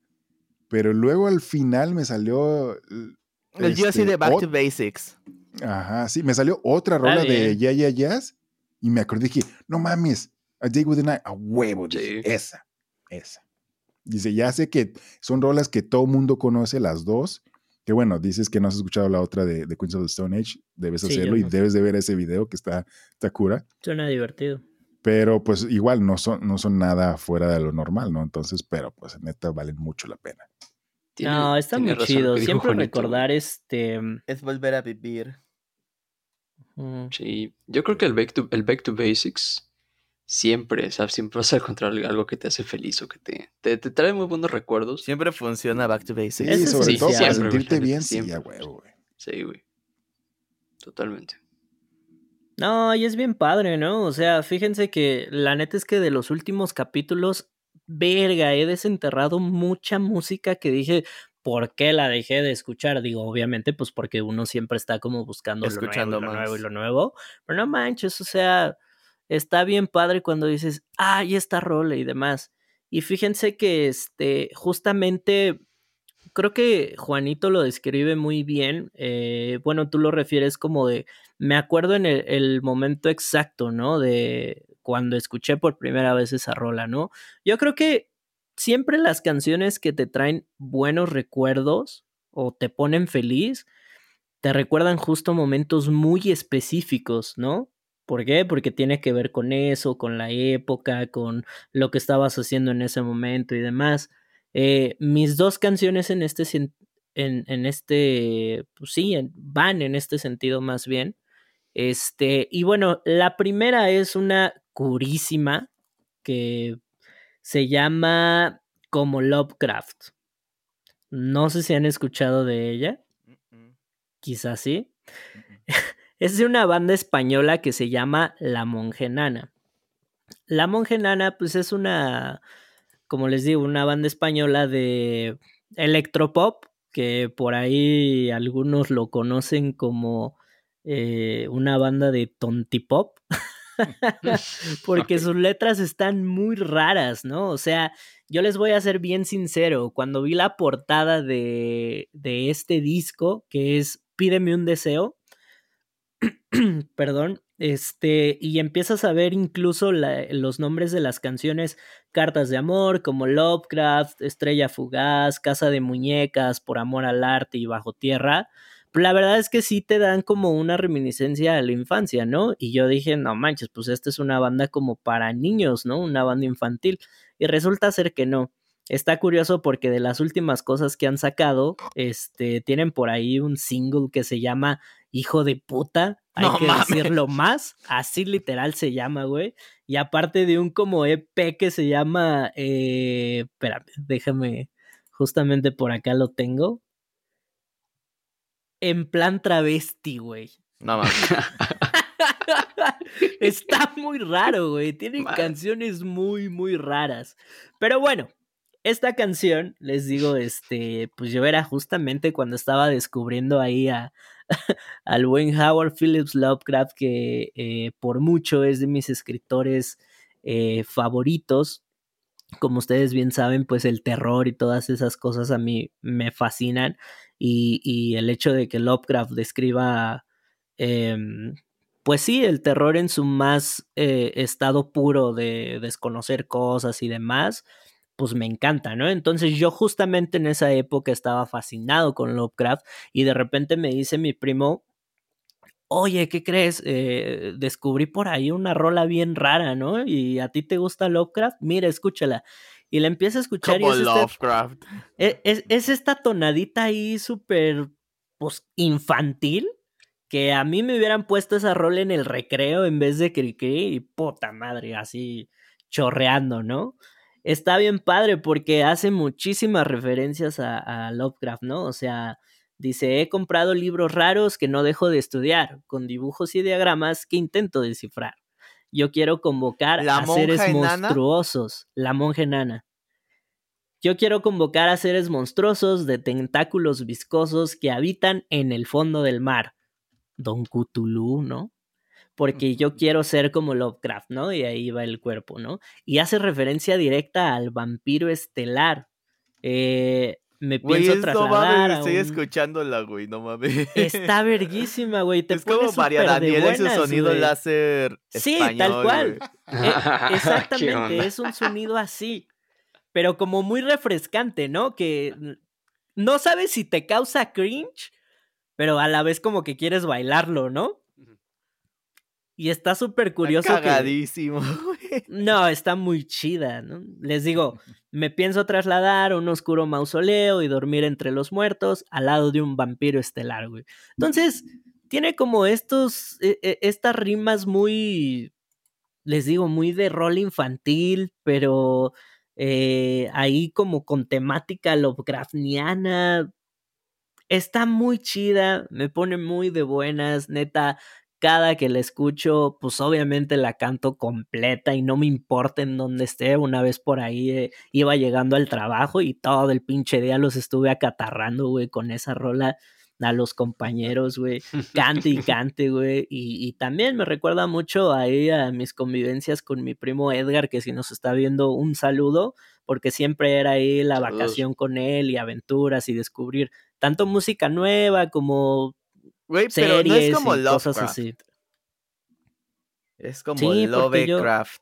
pero luego al final me salió. El yo así este, de Back to Basics. Ajá, sí, me salió otra rola de. Yeah Yeah Yes y me acordé que, no mames, A Day with the Night, a huevo, dije, Sí. esa, esa. Dice, ya sé que son rolas que todo mundo conoce, las dos, que bueno, dices que no has escuchado la otra de, de Queens of the Stone Age, debes Sí, hacerlo y no. debes de ver ese video que está, está cura, Suena divertido. Pero pues igual no son, no son nada fuera de lo normal, ¿no? Entonces, pero pues neta valen mucho la pena. Tiene- no, está muy chido. Siempre Juanito, recordar este. Es volver a vivir. mm, Sí, yo creo que el back to, el back to basics siempre, o sea, siempre vas a encontrar algo que te hace feliz o que te, te, te trae muy buenos recuerdos. Siempre funciona Back to Sí, Basics. Es sobre sí, todo para siempre, güey, sentirte bien, sí, siempre, huevo, güey. Sí, güey. Totalmente. No, y es bien padre, ¿no? O sea, fíjense que la neta es que de los últimos capítulos, verga, he desenterrado mucha música que dije, ¿por qué la dejé de escuchar? Digo, obviamente, pues porque uno siempre está como buscando Escuchando lo nuevo, y lo nuevo y lo nuevo. Pero no manches, o sea, está bien padre cuando dices, ah, y esta rola y demás. Y fíjense que este, justamente creo que Juanito lo describe muy bien. eh, bueno, tú lo refieres como de, me acuerdo en el, momento exacto, ¿no? De cuando escuché por primera vez esa rola, ¿no? Yo creo que siempre las canciones que te traen buenos recuerdos o te ponen feliz, te recuerdan justo momentos muy específicos, ¿no? ¿Por qué? Porque tiene que ver con eso, con la época, con lo que estabas haciendo en ese momento y demás. Eh, mis dos canciones en este, en, en este, pues sí, en- van en este sentido más bien. Este, y bueno, la primera es una curísima que se llama como Lovecraft. No sé si han escuchado de ella, quizás sí. (laughs) Es de una banda española que se llama La Mongenana. La Mongenana, pues es una, como les digo, una banda española de electropop, que por ahí algunos lo conocen como eh, una banda de tontipop. (laughs) Porque sus letras están muy raras, ¿no? O sea, yo les voy a ser bien sincero, cuando vi la portada de, de este disco, que es Pídeme un deseo, (clears throat) perdón, este, y empiezas a ver incluso la- los nombres de las canciones, cartas de amor, como Lovecraft, Estrella Fugaz, Casa de Muñecas, Por Amor al Arte y Bajo Tierra. La verdad es que sí te dan como una reminiscencia a la infancia, ¿no? Y yo dije, no manches, pues esta es una banda como para niños, ¿no? Una banda infantil. Y resulta ser que no. está curioso porque de las últimas cosas que han sacado, este, tienen por ahí un single que se llama Hijo de puta. Hay No que mames. decirlo más. Así literal se llama, güey. Y aparte de un como EP que se llama. Eh, espérame, déjame. Justamente por acá lo tengo. En plan travesti, güey. No mames. (laughs) Está muy raro, güey. Tienen Man. canciones muy, muy raras. Pero bueno, esta canción, les digo, este, pues yo era justamente cuando estaba descubriendo ahí a, (laughs) al buen Howard Phillips Lovecraft, que eh, por mucho es de mis escritores eh, favoritos. Como ustedes bien saben, pues el terror y todas esas cosas a mí me fascinan. Y, el hecho de que Lovecraft describa, em, pues sí, el terror en su más eh, estado puro de desconocer cosas y demás, pues me encanta, ¿no? Entonces yo justamente en esa época estaba fascinado con Lovecraft y de repente me dice mi primo, oye, ¿qué crees? Eh, descubrí por ahí una rola bien rara, ¿no? Y a ti te gusta Lovecraft, mira, escúchala. Y la empieza a escuchar Como y es, este- Lovecraft. e- es, es esta tonadita ahí súper, pues, infantil, que a mí me hubieran puesto esa rola en el recreo en vez de Cricri y puta madre, así chorreando, ¿no? Está bien padre porque hace muchísimas referencias a, a Lovecraft, ¿no? O sea, dice, he comprado libros raros que no dejo de estudiar, con dibujos y diagramas que intento descifrar. Yo quiero convocar ¿La a seres enana? monstruosos, la monja enana. Yo quiero convocar a seres monstruosos de tentáculos viscosos que habitan en el fondo del mar. Don Cthulhu, ¿no? Porque yo quiero ser como Lovecraft, ¿no? Y ahí va el cuerpo, ¿no? Y hace referencia directa al vampiro estelar. Eh, me Güey, pienso es- no trasladar mames, a estoy un- escuchándola, güey, no mames. Está verguísima, güey. (laughs) Te es como María Daniela y su sonido güey. láser Sí, español, tal cual. (laughs) Eh, ¿Qué exactamente, es un sonido así, pero como muy refrescante, ¿no? Que no sabes si te causa cringe, pero a la vez como que quieres bailarlo, ¿no? Y está súper Está curioso que... cagadísimo, (laughs) güey. No, está muy chida, ¿no? Les digo, me pienso trasladar a un oscuro mausoleo y dormir entre los muertos al lado de un vampiro estelar, güey. Entonces, tiene como estos, e- e- estas rimas muy, les digo, muy de rol infantil, pero eh, ahí como con temática Lovecraftiana. Está muy chida, me pone muy de buenas, neta. Cada que la escucho, pues obviamente la canto completa y no me importa en dónde esté. Una vez por ahí eh, iba llegando al trabajo y todo el pinche día los estuve acatarrando, güey, con esa rola a los compañeros, güey. Cante y (laughs) cante, güey. Y, y también me recuerda mucho ahí a mis convivencias con mi primo Edgar, que si nos está viendo, un saludo, porque siempre era ahí la Saludos. vacación con él y aventuras y descubrir tanto música nueva como Güey, pero no es como y cosas Lovecraft. así. Es como Sí, porque yo- Lovecraft.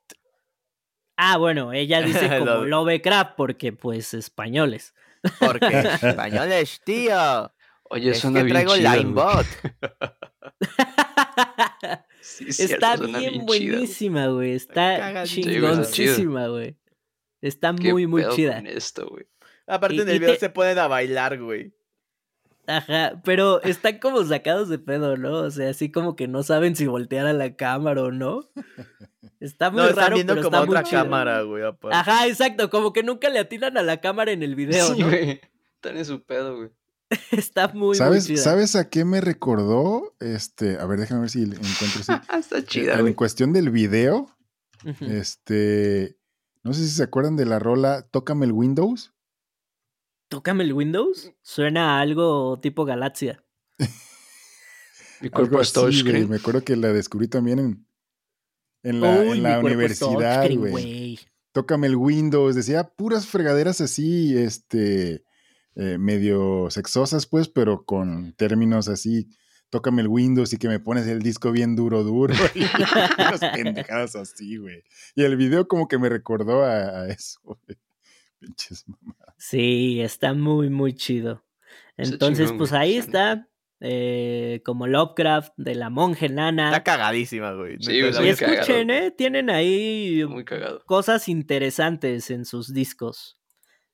Ah, bueno, ella dice (laughs) como Lo- Lovecraft porque pues españoles. Porque (laughs) españoles, tío. Oye, Es suena que bien traigo güey. Linebot. (laughs) Sí, Está bien buenísima, güey. Está chingoncísima, güey. Está ¿Qué muy, muy chida. con esto, güey? Aparte Y- en el video te- se ponen a bailar, güey. Ajá, pero están como sacados de pedo, ¿no? O sea, así como que no saben si voltear a la cámara o no. Está muy No, están raro, viendo pero como está muy otra cámara, güey. aparte. Ajá, exacto, como que nunca le atinan a la cámara en el video, Sí, ¿no? güey. (laughs) Están en su pedo, güey. Está muy, ¿Sabes, muy chida. ¿Sabes a qué me recordó? Este, a ver, déjame ver si encuentro. si- (laughs) Está chida, en güey. cuestión del video, este, no sé si se acuerdan de la rola Tócame el Windows. Tócame el Windows. Suena a algo tipo Galaxia. Mi cuerpo es touchscreen. Me acuerdo que la descubrí también en, en la, Uy, en universidad, güey. güey. Tócame el Windows. Decía puras fregaderas así, este, eh, medio sexosas, pues, pero con términos así. Tócame el Windows y que me pones el disco bien duro, duro. (laughs) y unas pendejadas así, güey. Y el video como que me recordó a, a eso, güey. Pinches mamadas. Sí, está muy, muy chido. Entonces, chingón, pues ahí está. eh, como Lovecraft de la monja enana. Está cagadísima, güey. Sí, está Y cagado. escuchen, ¿eh? Tienen ahí Muy cagado. cosas interesantes en sus discos.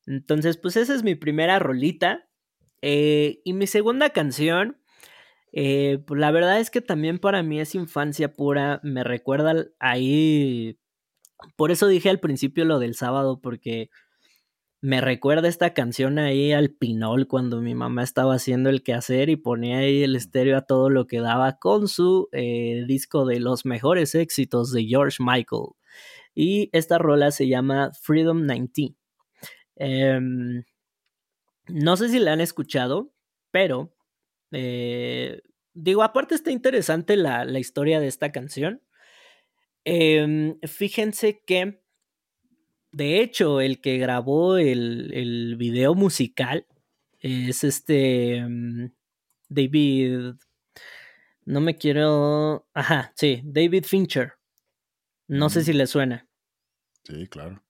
Entonces, pues esa es mi primera rolita. Eh, y mi segunda canción, eh, pues la verdad es que también para mí es infancia pura. Me recuerda ahí. Por eso dije al principio lo del sábado, porque me recuerda esta canción ahí al Pinol cuando mi mamá estaba haciendo el quehacer y ponía ahí el estéreo a todo lo que daba con su eh, disco de los mejores éxitos de George Michael. Y esta rola se llama Freedom 19. Em, no sé si la han escuchado, pero eh, digo, aparte está interesante la, historia de esta canción. Em, fíjense que, de hecho, el que grabó el, el video musical es este em, David. No me quiero. Ajá, sí, David Fincher. No sé si le suena. Sí, claro.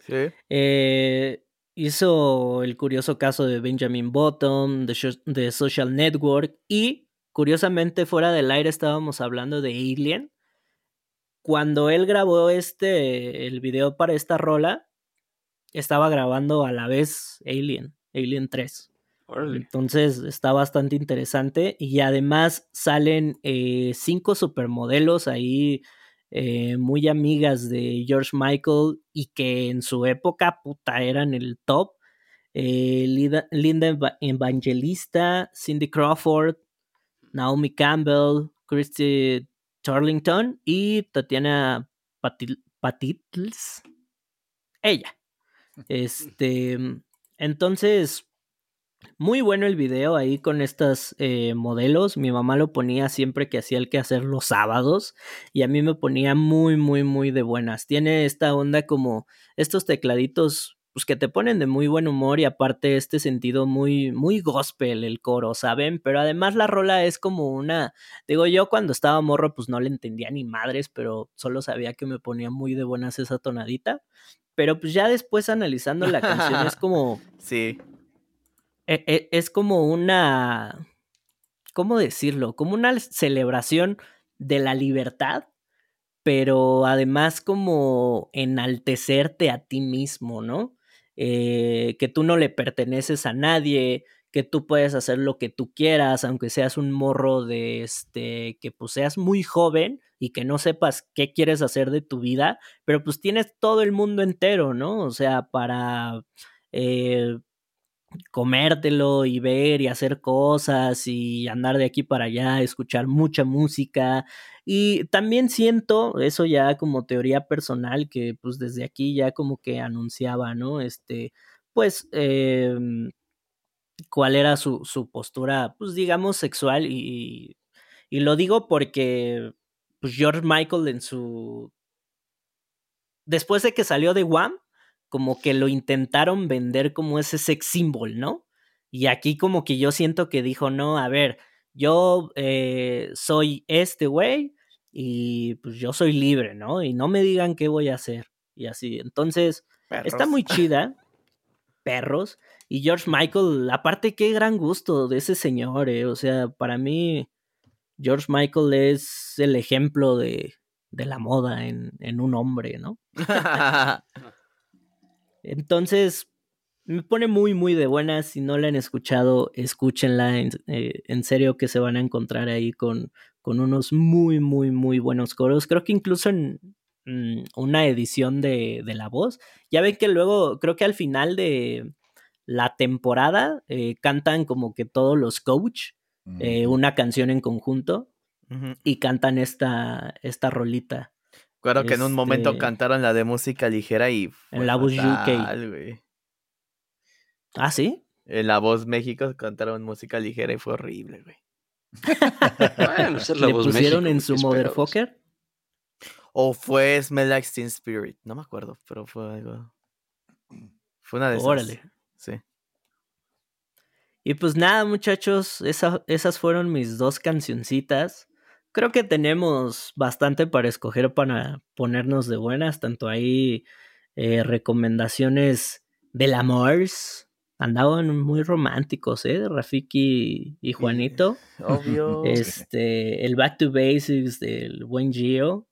Sí. Eh, hizo el curioso caso de Benjamin Button, de, Social Network y, curiosamente, fuera del aire estábamos hablando de Alien. Cuando él grabó este, el video para esta rola, estaba grabando a la vez Alien, Alien 3. Entonces está bastante interesante y además salen eh, cinco supermodelos ahí eh, muy amigas de George Michael y que en su época, puta, eran el top. Eh, Linda, Evangelista, Cindy Crawford, Naomi Campbell, Christy Charlington y Tatiana Patitls. Ella. Este, entonces, muy bueno el video ahí con estas eh, modelos. Mi mamá lo ponía siempre que hacía el que hacer los sábados. Y a mí me ponía muy, muy, muy de buenas. Tiene esta onda como estos tecladitos pues que te ponen de muy buen humor y aparte este sentido muy muy gospel el coro, ¿saben? Pero además la rola es como una, digo yo cuando estaba morro pues no le entendía ni madres, pero solo sabía que me ponía muy de buenas esa tonadita, pero pues ya después analizando la canción es (laughs) como sí. E, e, es como una, ¿cómo decirlo? Como una celebración de la libertad, pero además como enaltecerte a ti mismo, ¿no? Eh, que tú no le perteneces a nadie, que tú puedes hacer lo que tú quieras, aunque seas un morro de este, que pues seas muy joven y que no sepas qué quieres hacer de tu vida, pero pues tienes todo el mundo entero, ¿no? O sea, para eh, comértelo y ver y hacer cosas y andar de aquí para allá, escuchar mucha música. Y también siento, eso ya como teoría personal, que pues desde aquí ya como que anunciaba, ¿no? Este, pues, em, cuál era su, su, postura, pues digamos, sexual. Y, y lo digo porque, pues George Michael en su... Después de que salió de Wham, como que lo intentaron vender como ese sex symbol, ¿no? Y aquí como que yo siento que dijo, no, a ver, yo eh, soy este güey y pues yo soy libre, ¿no? Y no me digan qué voy a hacer. Y así, entonces, está muy chida. Perros. Y George Michael, aparte, qué gran gusto de ese señor, eh. O sea, para mí, George Michael es el ejemplo de, de la moda en, en un hombre, ¿no? (laughs) (laughs) Entonces, me pone muy, muy de buenas. Si no la han escuchado, escúchenla. En, eh, en serio que se van a encontrar ahí con, con, unos muy, muy, muy buenos coros. Creo que incluso en mm, una edición de, de, La Voz. Ya ven que luego, creo que al final de la temporada, eh, cantan como que todos los coach eh, una canción en conjunto. Y cantan esta, esta rolita. Claro que en un momento este cantaron la de música ligera y. En la voz UK. ¿Ah, sí? En la voz México cantaron música ligera y fue horrible, güey. bueno, esa es la ¿Le pusieron en su motherfucker? O fue Smell Like Teen Spirit. No me acuerdo, pero fue algo. Fue una de esas. Órale. Sí. Y pues nada, muchachos, esas fueron mis dos cancioncitas creo que tenemos bastante para escoger para ponernos de buenas, tanto ahí eh, recomendaciones del amor. Andaban muy románticos, ¿eh? Rafiki y Juanito. Obvio. Este, el Back to Basics del buen Gio.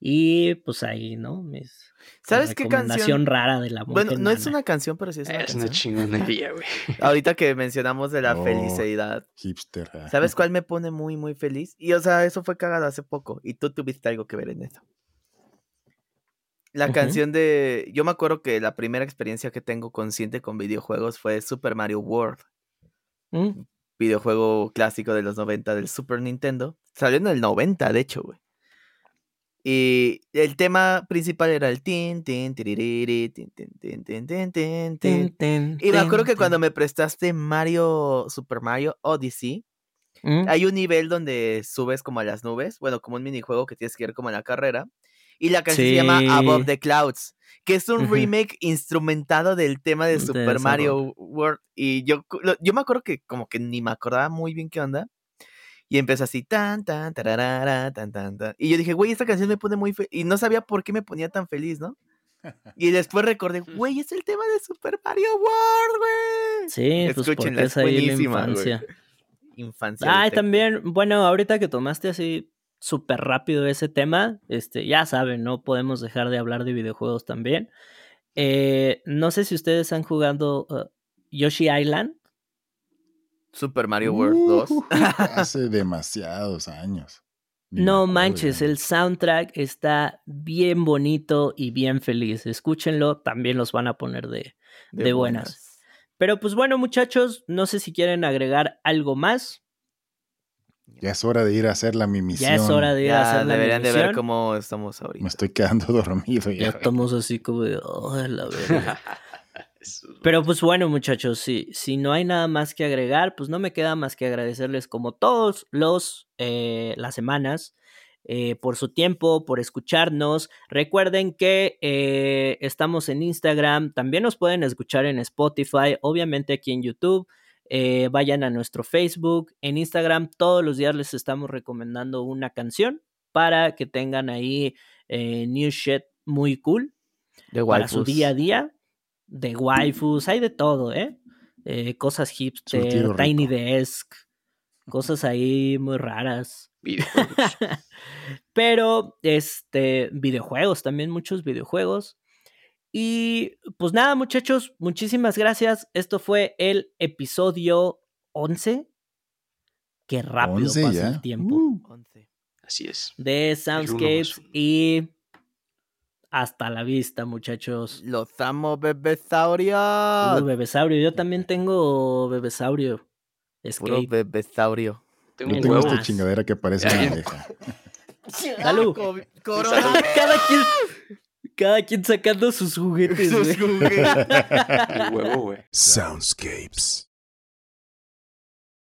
Y pues ahí, ¿no? Mis, ¿Sabes qué canción? rara de la Bueno, no es una canción, pero sí es una Es una canción. chingonería, güey. (laughs) Ahorita que mencionamos de la Oh. felicidad, Hipster. ¿sabes cuál me pone muy, muy feliz? Y o sea, eso fue cagado hace poco. Y tú tuviste algo que ver en eso. La canción de. Yo me acuerdo que la primera experiencia que tengo consciente con videojuegos fue Super Mario World. Mm, Videojuego clásico de los 90 del Super Nintendo. Salió en el 90, de hecho, güey. Y el tema principal era el tin, tin, tiririri, tin, tin, tin, tin, tin, tin, tin. tin, tin, Y me acuerdo que cuando me prestaste Mario, Super Mario Odyssey. Mm, hay un nivel donde subes como a las nubes, bueno, como un minijuego que tienes que ir como en la carrera. Y la canción se llama Above the Clouds, que es un remake instrumentado del tema de Super Mario World. Y yo, yo me acuerdo que como que ni me acordaba muy bien qué onda. Y empezó así, tan, tan, tararara, tan, tan, tan. Y yo dije, güey, esta canción me pone muy feliz. Y no sabía por qué me ponía tan feliz, ¿no? Y (laughs) después recordé, güey, es el tema de Super Mario World, güey. Sí, pues porque es ahí la infancia. Infancia. Ah, también, bueno, ahorita que tomaste así súper rápido ese tema, este, ya saben, no podemos dejar de hablar de videojuegos también. Eh, no sé si ustedes han jugado uh, Yoshi Island. Super Mario World 2. Uh, (laughs) hace demasiados años. Ni No manches, el soundtrack está bien bonito y bien feliz. Escúchenlo, también los van a poner de, de buenas. Pero pues bueno, muchachos, no sé si quieren agregar algo más. Ya es hora de ir a hacer la mi misión. Ya es hora de ir a hacer la deberían de ver cómo estamos ahorita. Me estoy quedando (laughs) dormido Ya ya. estamos así como de, "Oh, la verga". (laughs) Pero pues bueno, muchachos, si, si no hay nada más que agregar, pues no me queda más que agradecerles como todos los eh, las semanas eh, por su tiempo, por escucharnos. Recuerden que eh, estamos en Instagram, también nos pueden escuchar en Spotify, obviamente aquí en YouTube. eh, vayan a nuestro Facebook, en Instagram, todos los días les estamos recomendando una canción para que tengan ahí eh, new shit muy cool De para su día a día. De waifus, hay de todo, ¿eh? Eh, cosas hipster, tiny desk, cosas ahí muy raras. videojuegos. (laughs) Pero, este, videojuegos, también muchos videojuegos. Y pues nada, muchachos, muchísimas gracias. Esto fue el episodio 11. Qué rápido 11 pasa ya. el tiempo. Uh, 11. Así es. De Soundscapes y hasta la vista, muchachos. Los amo, bebesaurios. Uh, bebesaurio, yo también (laughs) tengo bebesaurio. Puro bebesaurio. Tengo Yo un tengo esta chingadera que parece una abeja. (laughs) Salud. Corona. cada quien, cada quien sacando sus juguetes. Sus juguetes. Huevo, güey. Soundscapes.